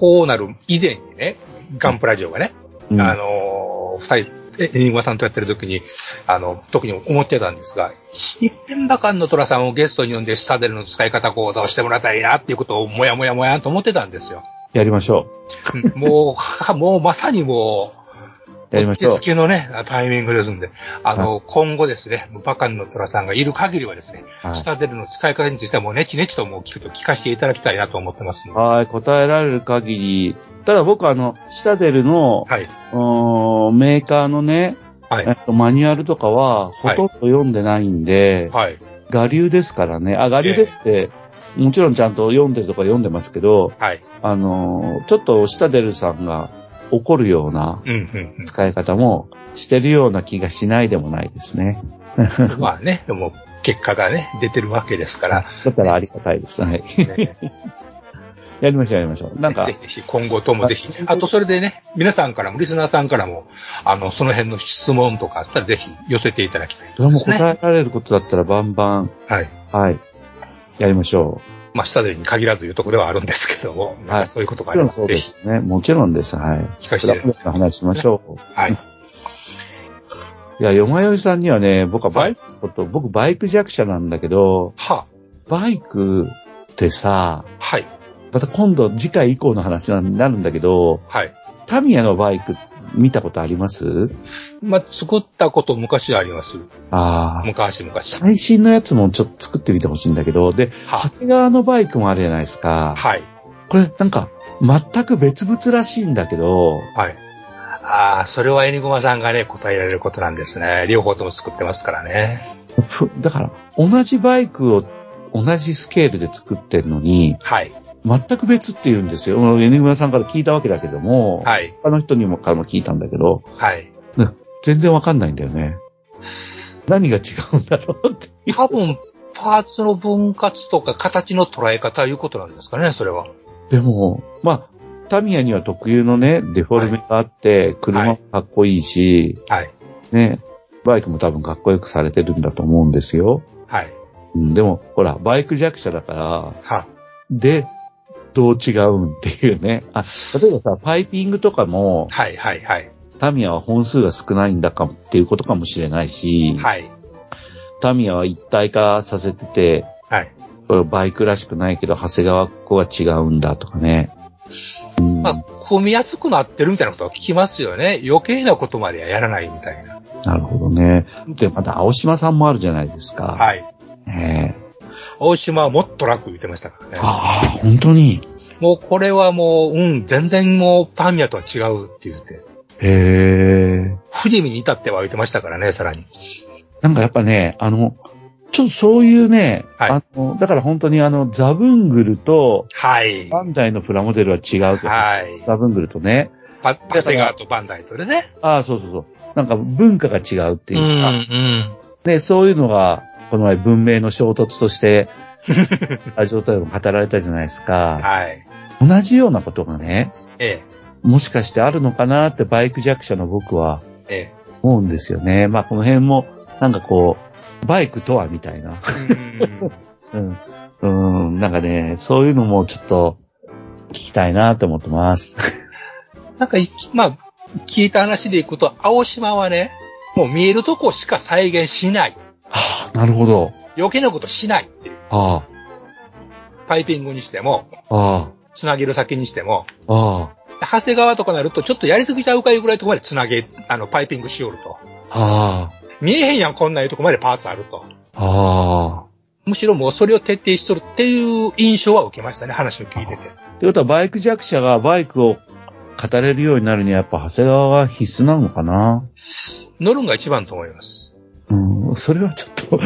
こうなる以前にね、ガンプラジオがね、うんあの、二人、えエニグマさんとやってる時に、あの、特に思ってたんですが、一遍バカンの虎さんをゲストに呼んで、スタデルの使い方講座をしてもらいたいなっていうことをもやもやもやと思ってたんですよ。やりましょうんもう、もうまさにもう、う。やりましょうけのね、タイミングですんで、あの、今後ですね、バカンの虎さんがいる限りはですね、はいスタデルの使い方についてはもうネチネチともう聞くと聞かせていただきたいなと思ってますので。はい、答えられる限り。ただ僕あの、シタデルの、はい。うーんメーカーのね、はいえっと、マニュアルとかは、ほとんど読んでないんで、はい。我流ですからね。あ、我流ですって、もちろんちゃんと読んでるとか読んでますけど、はい。あのー、ちょっとシタデルさんが怒るような。使い方もしてるような気がしないでもないですね。まあね、でも、結果がね、出てるわけですから、だったらありがたいです。はい。ね、やりましょう、やりましょう。なんかぜ、ひ、今後ともぜひ、あとそれでね、皆さんからも、リスナーさんからも、あの、その辺の質問とかあったらぜひ寄せていただきたいどれもですね。答えられることだったらバンバン、はい。はい。やりましょまあ、下でに限らずいうところではあるんですけども、なんかそういうことう。がありますもちろんそうですね。もちろんです。はい。聞かせていただきますプラプラの話しましょう。はい。いや、よまよいさんにはね、僕はバイクのこと、僕バイク弱者なんだけど、はバイクってさ、はい。また今度次回以降の話になるんだけど、はい。タミヤのバイク見たことあります？まあ、作ったこと昔あります。ああ。昔昔。最新のやつもちょっと作ってみてほしいんだけど、で、は長谷川のバイクもあるじゃないですか。はい。これなんか、全く別々らしいんだけど、はい。ああ、それはエニグマさんがね、答えられることなんですね。両方とも作ってますからね。ふだから、同じバイクを同じスケールで作ってるのに、はい。全く別って言うんですよ。エニグマさんから聞いたわけだけども、はい。他の人にもからも聞いたんだけど、はい。全然わかんないんだよね。何が違うんだろうって。多分、パーツの分割とか形の捉え方いうことなんですかね、それは。でも、まあ、タミヤには特有のね、デフォルメがあって、車もかっこいいし、はい。ね、バイクも多分かっこよくされてるんだと思うんですよ。はい。うん、でも、ほら、バイク弱者だから、は。で、どう違うんっていうね。あ、例えばさ、パイピングとかも、はい、はい、はい。タミヤは本数が少ないんだかっていうことかもしれないし、はい。タミヤは一体化させてて、はい。バイクらしくないけど、長谷川子は違うんだとかね。うんまあ、組みやすくなってるみたいなことは聞きますよね。余計なことまではやらないみたいな。なるほどね。で、また青島さんもあるじゃないですか。はい。ね大島はもっと楽言ってましたからね。ああ、本当に？もうこれはもう、うん、全然もうタミヤとは違うって言って。へえ。富士見に至っては言ってましたからね、さらに。なんかやっぱね、あの、ちょっとそういうね、はいあの、だから本当にあの、ザブングルと、はい。バンダイのプラモデルは違うと。はい。ザブングルとね。パパセガーとバンダイとでね。ああ、そうそうそう。なんか文化が違うってう、いうんか、うん。で、そういうのが、この前文明の衝突として、あ状態を語られたじゃないですか。はい。同じようなことがね、えもしかしてあるのかなってバイク弱者の僕はえ、え思うんですよね。まあこの辺も、なんかこう、バイクとはみたいな。え。うん うん。うん、なんかね、そういうのもちょっと聞きたいなと思ってます。なんかい、まあ、聞いた話でいくと、青島はね、もう見えるとこしか再現しない。はあ、なるほど。余計なことしないっていう。あパイピングにしても、あ、あつなげる先にしても、あ、あ長谷川とかなるとちょっとやりすぎちゃうかいうぐらいのとこまでつなげ、あの、パイピングしよると。あ、あ見えへんやん、こんないうとこまでパーツあると。あ、ああ。むしろもうそれを徹底しとるっていう印象は受けましたね、話を聞いてて。ってことはバイク弱者がバイクを語れるようになるにはやっぱ長谷川が必須なのかな？乗るんが一番と思います。うん、それはちょっと、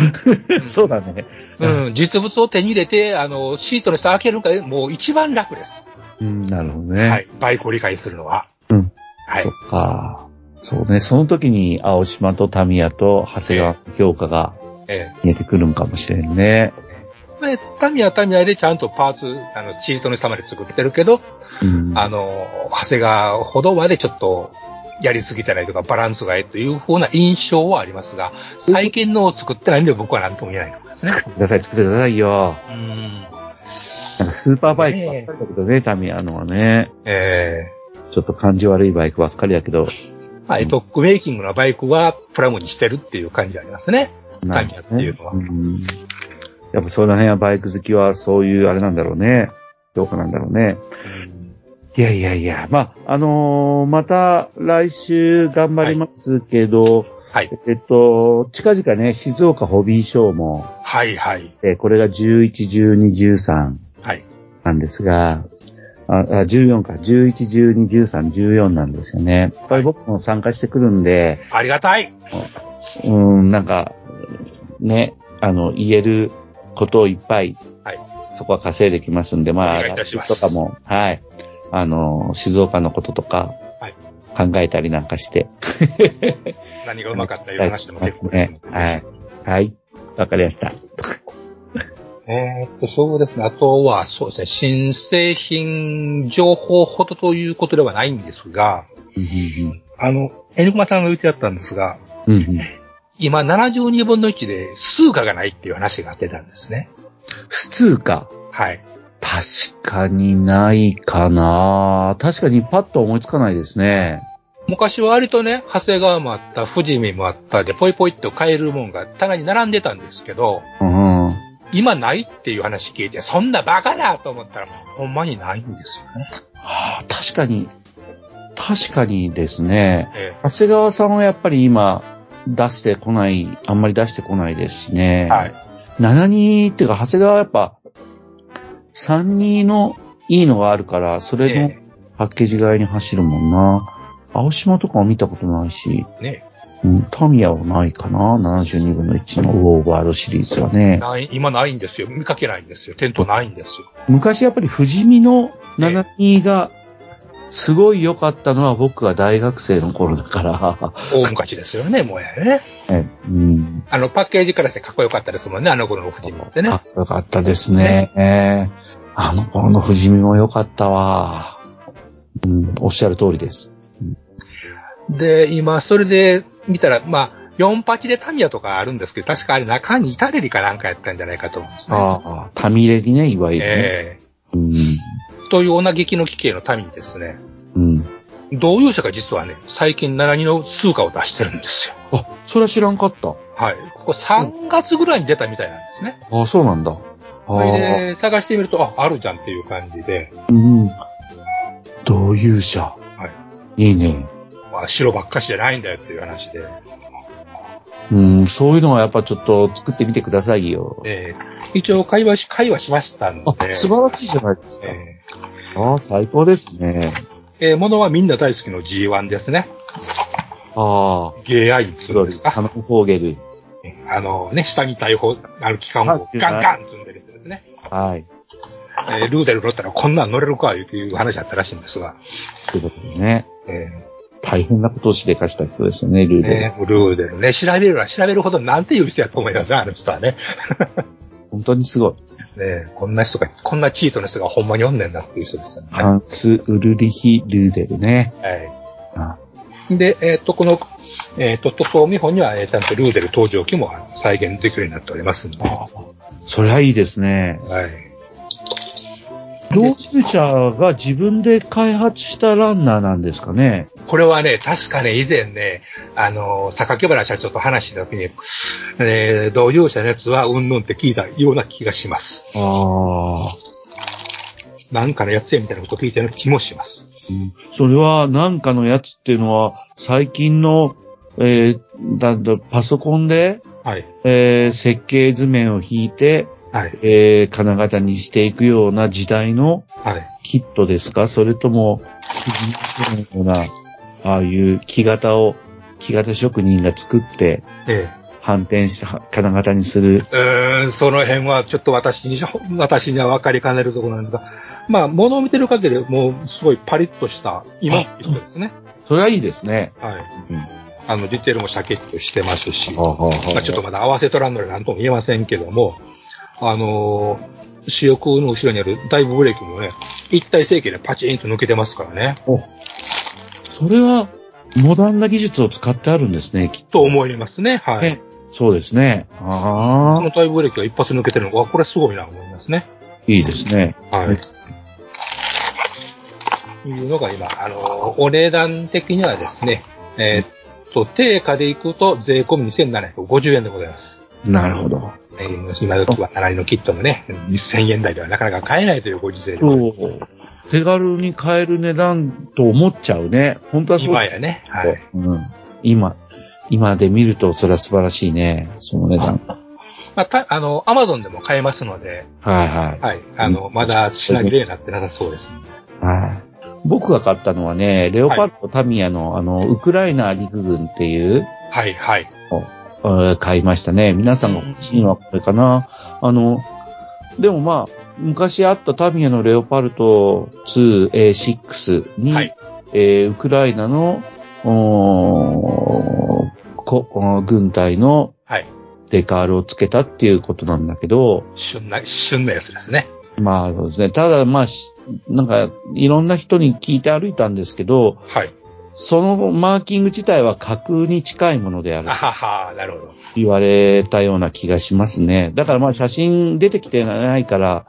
そうだね。うん、実物を手に入れて、あの、シートの下開けるのがもう一番楽です。うん、なるほどね。はい。バイクを理解するのは。うん。はいそっ。か。そうね。その時に青島とタミヤと長谷川の評価がえ見えてくるんかもしれんね。え。で、タミヤはタミヤでちゃんとパーツ、あの、シートの下まで作ってるけど、うん。あの、長谷川ほどまでちょっと、やりすぎてないとか、バランスがいいという風な印象はありますが、最近のを作ってないんで僕は何とも言えないと思いますね。作ってください、作ってくださいよ。うん。なんかスーパーバイクばっかりだけどね、タミヤのはね。えちょっと感じ悪いバイクばっかりだけど。えまあ、エポックメイキングのバイクはプラモにしてるっていう感じありますね。タミヤっていうのは。うん。やっぱその辺はバイク好きはそういうあれなんだろうね。どうかなんだろうね。いやいやいや、まあ、あのーまた来週頑張りますけど、はい。えっと、近々ね、静岡ホビーショーも、はいはい。えーこれが11、12、13はい。なんですが、あ、あ14か、11、12、13、14なんですよね。これ僕も参加してくるんで、ありがたい。うん、なんか、ね、あの、言えることをいっぱい、はいそこは稼いできますんで、まあ、お願いいたしますとかも、はい、あの、静岡のこととかはい、考えたりなんかして、何がうまかったいう話でも結構ですね。はい。はい。わかりました。えーっと、そうですね。あとは、そうですね。新製品情報ほどということではないんですが、うんあの、エニグマさんが言ってあったんですが、うん今72分の1で数価がないっていう話が出たんですね。スツーか。はい。確かにないかな確かにパッと思いつかないですね。昔は割とね、長谷川もあった、富士見もあったで、ポイポイっと買えるもんが棚に並んでたんですけど、うん。あ今ないっていう話聞いて、そんなバカなと思ったら、ほんまにないんですよね。あ、確かに、確かにですね。え長谷川さんはやっぱり今出してこない、あんまり出してこないですしね。えはい。7-2っていうか、長谷川はやっぱ3-2のいいのがあるから、それのえパッケージ外に走るもんな。青島とかは見たことないし、えねうん、タミヤはないかな。72分の1のウォーバードシリーズはね。ない、今ないんですよ。見かけないんですよ。店頭ないんですよ。昔やっぱり富士見の72がすごい良かったのは僕が大学生の頃だから、大昔ですよね、もうやね。えうん。あの、パッケージからしてかっこよかったですもんね、あの頃の富士見ってねか。っこよかったですね。あの頃の富士見も良かったわ。うん、おっしゃる通りです。で、今、それで見たら、まあ、48でタミヤとかあるんですけど、確かあれ中にイタレリかなんかやったんじゃないかと思うんですね。ああ、タミレリね、いわゆるね。えうん。というような激の奇形のタミにですね、うん。同業者が実はね、最近72の数価を出してるんですよ。あ、それは知らんかった。はい。ここ3月ぐらいに出たみたいなんですね。あそうなんだ。あそれで、探してみると、あ、あるじゃんっていう感じで、うん。同友者。はい。いいね。まあ、白ばっかしじゃないんだよっていう話で、うん、そういうのはやっぱちょっと作ってみてくださいよ。ええ一応会話し、会話しましたんで、あ、素晴らしいじゃないですか。えああ、最高ですね。ええーものはみんな大好きの G1 ですね。ああ、ゲーアイツそうです。か？ハノフォーゲル。あのね、下に大砲、ある機関をガンガン積んでるやつですね。はい。えールーデル乗ったらこんなん乗れるか、いういう話だったらしいんですが、ということでね。え大変なことをしでかした人ですよね、ルーールで。ね、ルーデルね、調べるら調べるほどなんていう人やと思いますね、あの人はね。本当にすごい。ねこんな人が、こんなチートの人がほんまにおんねんなっていう人ですよね。ハンス・ウルリヒ・ルーデルね。はあい。で、えっ、と、この、えっ、と、塗装見本には、えーちゃんとルーデル登場機も再現できるようになっておりますんで。はそれはいいですね。い。同級者が自分で開発したランナーなんですかね。これはね、確かね、以前ね、あの、榊原社長と話した時に、えー同業者のやつはうんぬんって聞いたような気がします。ああ。なんかのやつやみたいなこと聞いたような気もします。うんそれはなんかのやつっていうのは、最近の、えーだだパソコンで、はい。えー設計図面を引いて、はい。えー金型にしていくような時代のはい。キットですか？それとも、ような、ああいう木型を、木型職人が作って、え反転しては金型にする。え。うーん、その辺はちょっと私に、私には分かりかねるところなんですが、まあ、物を見てる限りもうすごいパリッとした、今の人ですね。それはいいですね。はい。うん。あの、ディテールもシャキッとしてますし、はあはあはあまあ、ちょっとまだ合わせとらんので何とも言えませんけども、あのー主翼の後ろにあるダイブブレーキもね、一体成形でパチンと抜けてますからね。それは、モダンな技術を使ってあるんですね、きっと思いますね。はい。ねそうですね。そああ、のダイブブレーキが一発抜けてるのが、これすごいなと思いますね。いいですね。はい。いうのが今、あのーお値段的にはですね、えーっと、定価でいくと税込み2750円でございます。なるほど。えー今時は7のキットのね、1000円台ではなかなか買えないというご時世で。そう。手軽に買える値段と思っちゃうね。本当はそう今やね。はい。うん。今、今で見るとそれは素晴らしいね。その値段。まあ、た、あの、アマゾンでも買えますので、はいはい。はい。あの、まだ品切れになってなさそうです。はい。僕が買ったのはね、レオパルトタミヤの、あの、ウクライナ陸軍っていう、はい、はい。えー買いましたね。皆さんが欲しいのはこれかな。あの、でもまあ、昔あったタミヤのレオパルト 2A6 に、はいえーウクライナの、こお軍隊のはい。デカールをつけたっていうことなんだけど、旬な、旬なやつですね。まあそうですね。ただまあ、しなんか、いろんな人に聞いて歩いたんですけど、はい。そのマーキング自体は架空に近いものであるあはは、なるほど。言われたような気がしますね。だからまあ写真出てきてないから、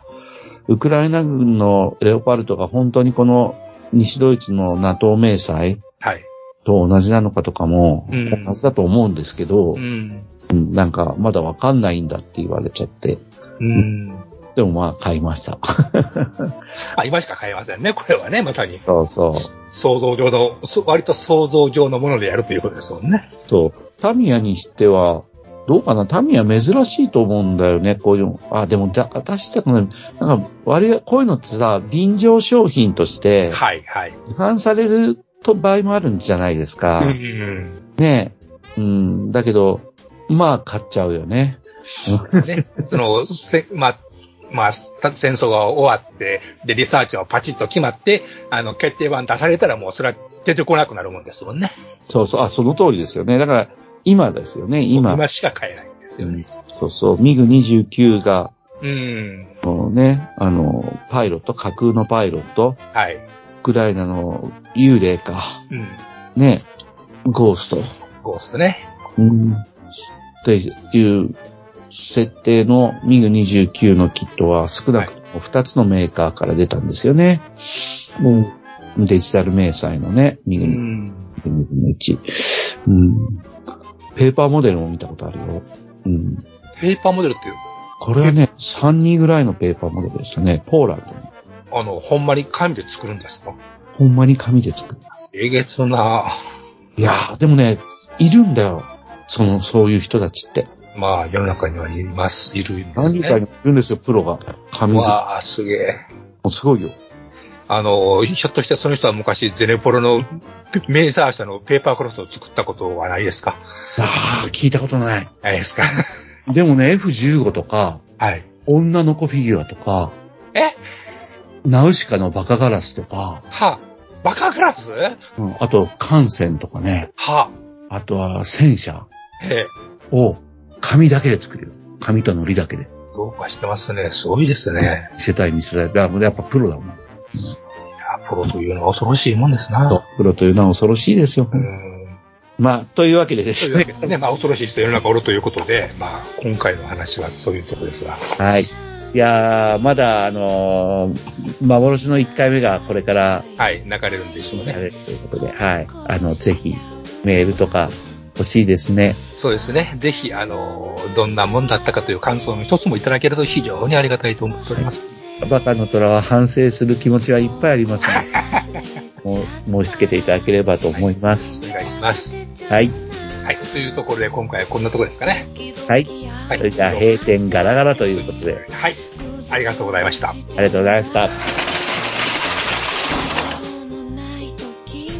ウクライナ軍のレオパルトが本当にこの西ドイツの NATO 明細はい。と同じなのかとかも、うん同じだと思うんですけど、うん。うんなんかまだわかんないんだって言われちゃって、うん。でもまあ買いました。あ、今しか買えませんね。これはね、まさに。そうそう。想像上の、そ割と想像上のものでやるということですもんね。そう。タミヤにしては、どうかな？タミヤ珍しいと思うんだよね、こういうの。あ、でもだ、私だとね、なんか、割合、こういうのってさ、臨場商品として、はい、はい。違反されると場合もあるんじゃないですか。うん。ねえ。うん。だけど、まあ、買っちゃうよね。ね、その、せ、まあ、まあ、戦争が終わって、で、リサーチはパチッと決まって、あの、決定版出されたらもうそれは出てこなくなるもんですもんね。そうそう、あ、その通りですよね。だから、今ですよね、今。今しか買えないんですよね。そうそう、ミグ29が、うん。もうね、あの、パイロット、架空のパイロット、はい。ウクライナの幽霊か、うん。ね、ゴースト。ゴーストね。うん。っていう設定のミグ29のキットは少なくとも2つのメーカーから出たんですよね。もうデジタル明細のね、ミグうん。の1。うん。ペーパーモデルも見たことあるよ。うん。ペーパーモデルっていう、これはね、3人ぐらいのペーパーモデルでしたね。ポーランドの。あの、ほんまに紙で作るんですか？ほんまに紙で作ってます。えげつな。いやー、でもね、いるんだよ。その、そういう人たちって。まあ、世の中にはいます、いるんですね。何人かにいるんですよ、プロが。紙作り。わあ、すげえ。もうすごいよ。あの、ひょっとしてその人は昔ゼネポロのメーサー社のペーパークロスを作ったことはないですか？ああ、聞いたことない。ないですか？でもね、F15 とか、はい。女の子フィギュアとか、え？ナウシカのバカガラスとか、はバカグラス？うんあと、艦船とかね、はあとは戦車ええ、を紙だけで作るよ。紙と糊だけで。どうかしてますね。すごいですね。見せたい見せたい。だからやっぱプロだもん。いや、プロというのは恐ろしいもんですな。そうプロというのは恐ろしいですよ。うん。まあ、というわけでですね。ね。まあ、恐ろしい人世の中おるということで、まあ、今回の話はそういうところですが。はい。いやー、まだ、あのー幻の1回目がこれからはい、流れるんでしょうね。ということで、はい。あの、ぜひ、メールとか欲しいですね。そうですね。ぜひ、あの、どんなもんだったかという感想の一つもいただけると非常にありがたいと思っております。バカの虎は反省する気持ちはいっぱいありますので、もう申し付けていただければと思います。お願いします。はい。はい。というところで今回はこんなところですかね。はい。はい。それじゃあ、閉店ガラガラということで、はい。ありがとうございました。ありがとうございました。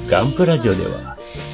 ガンプラジオでは、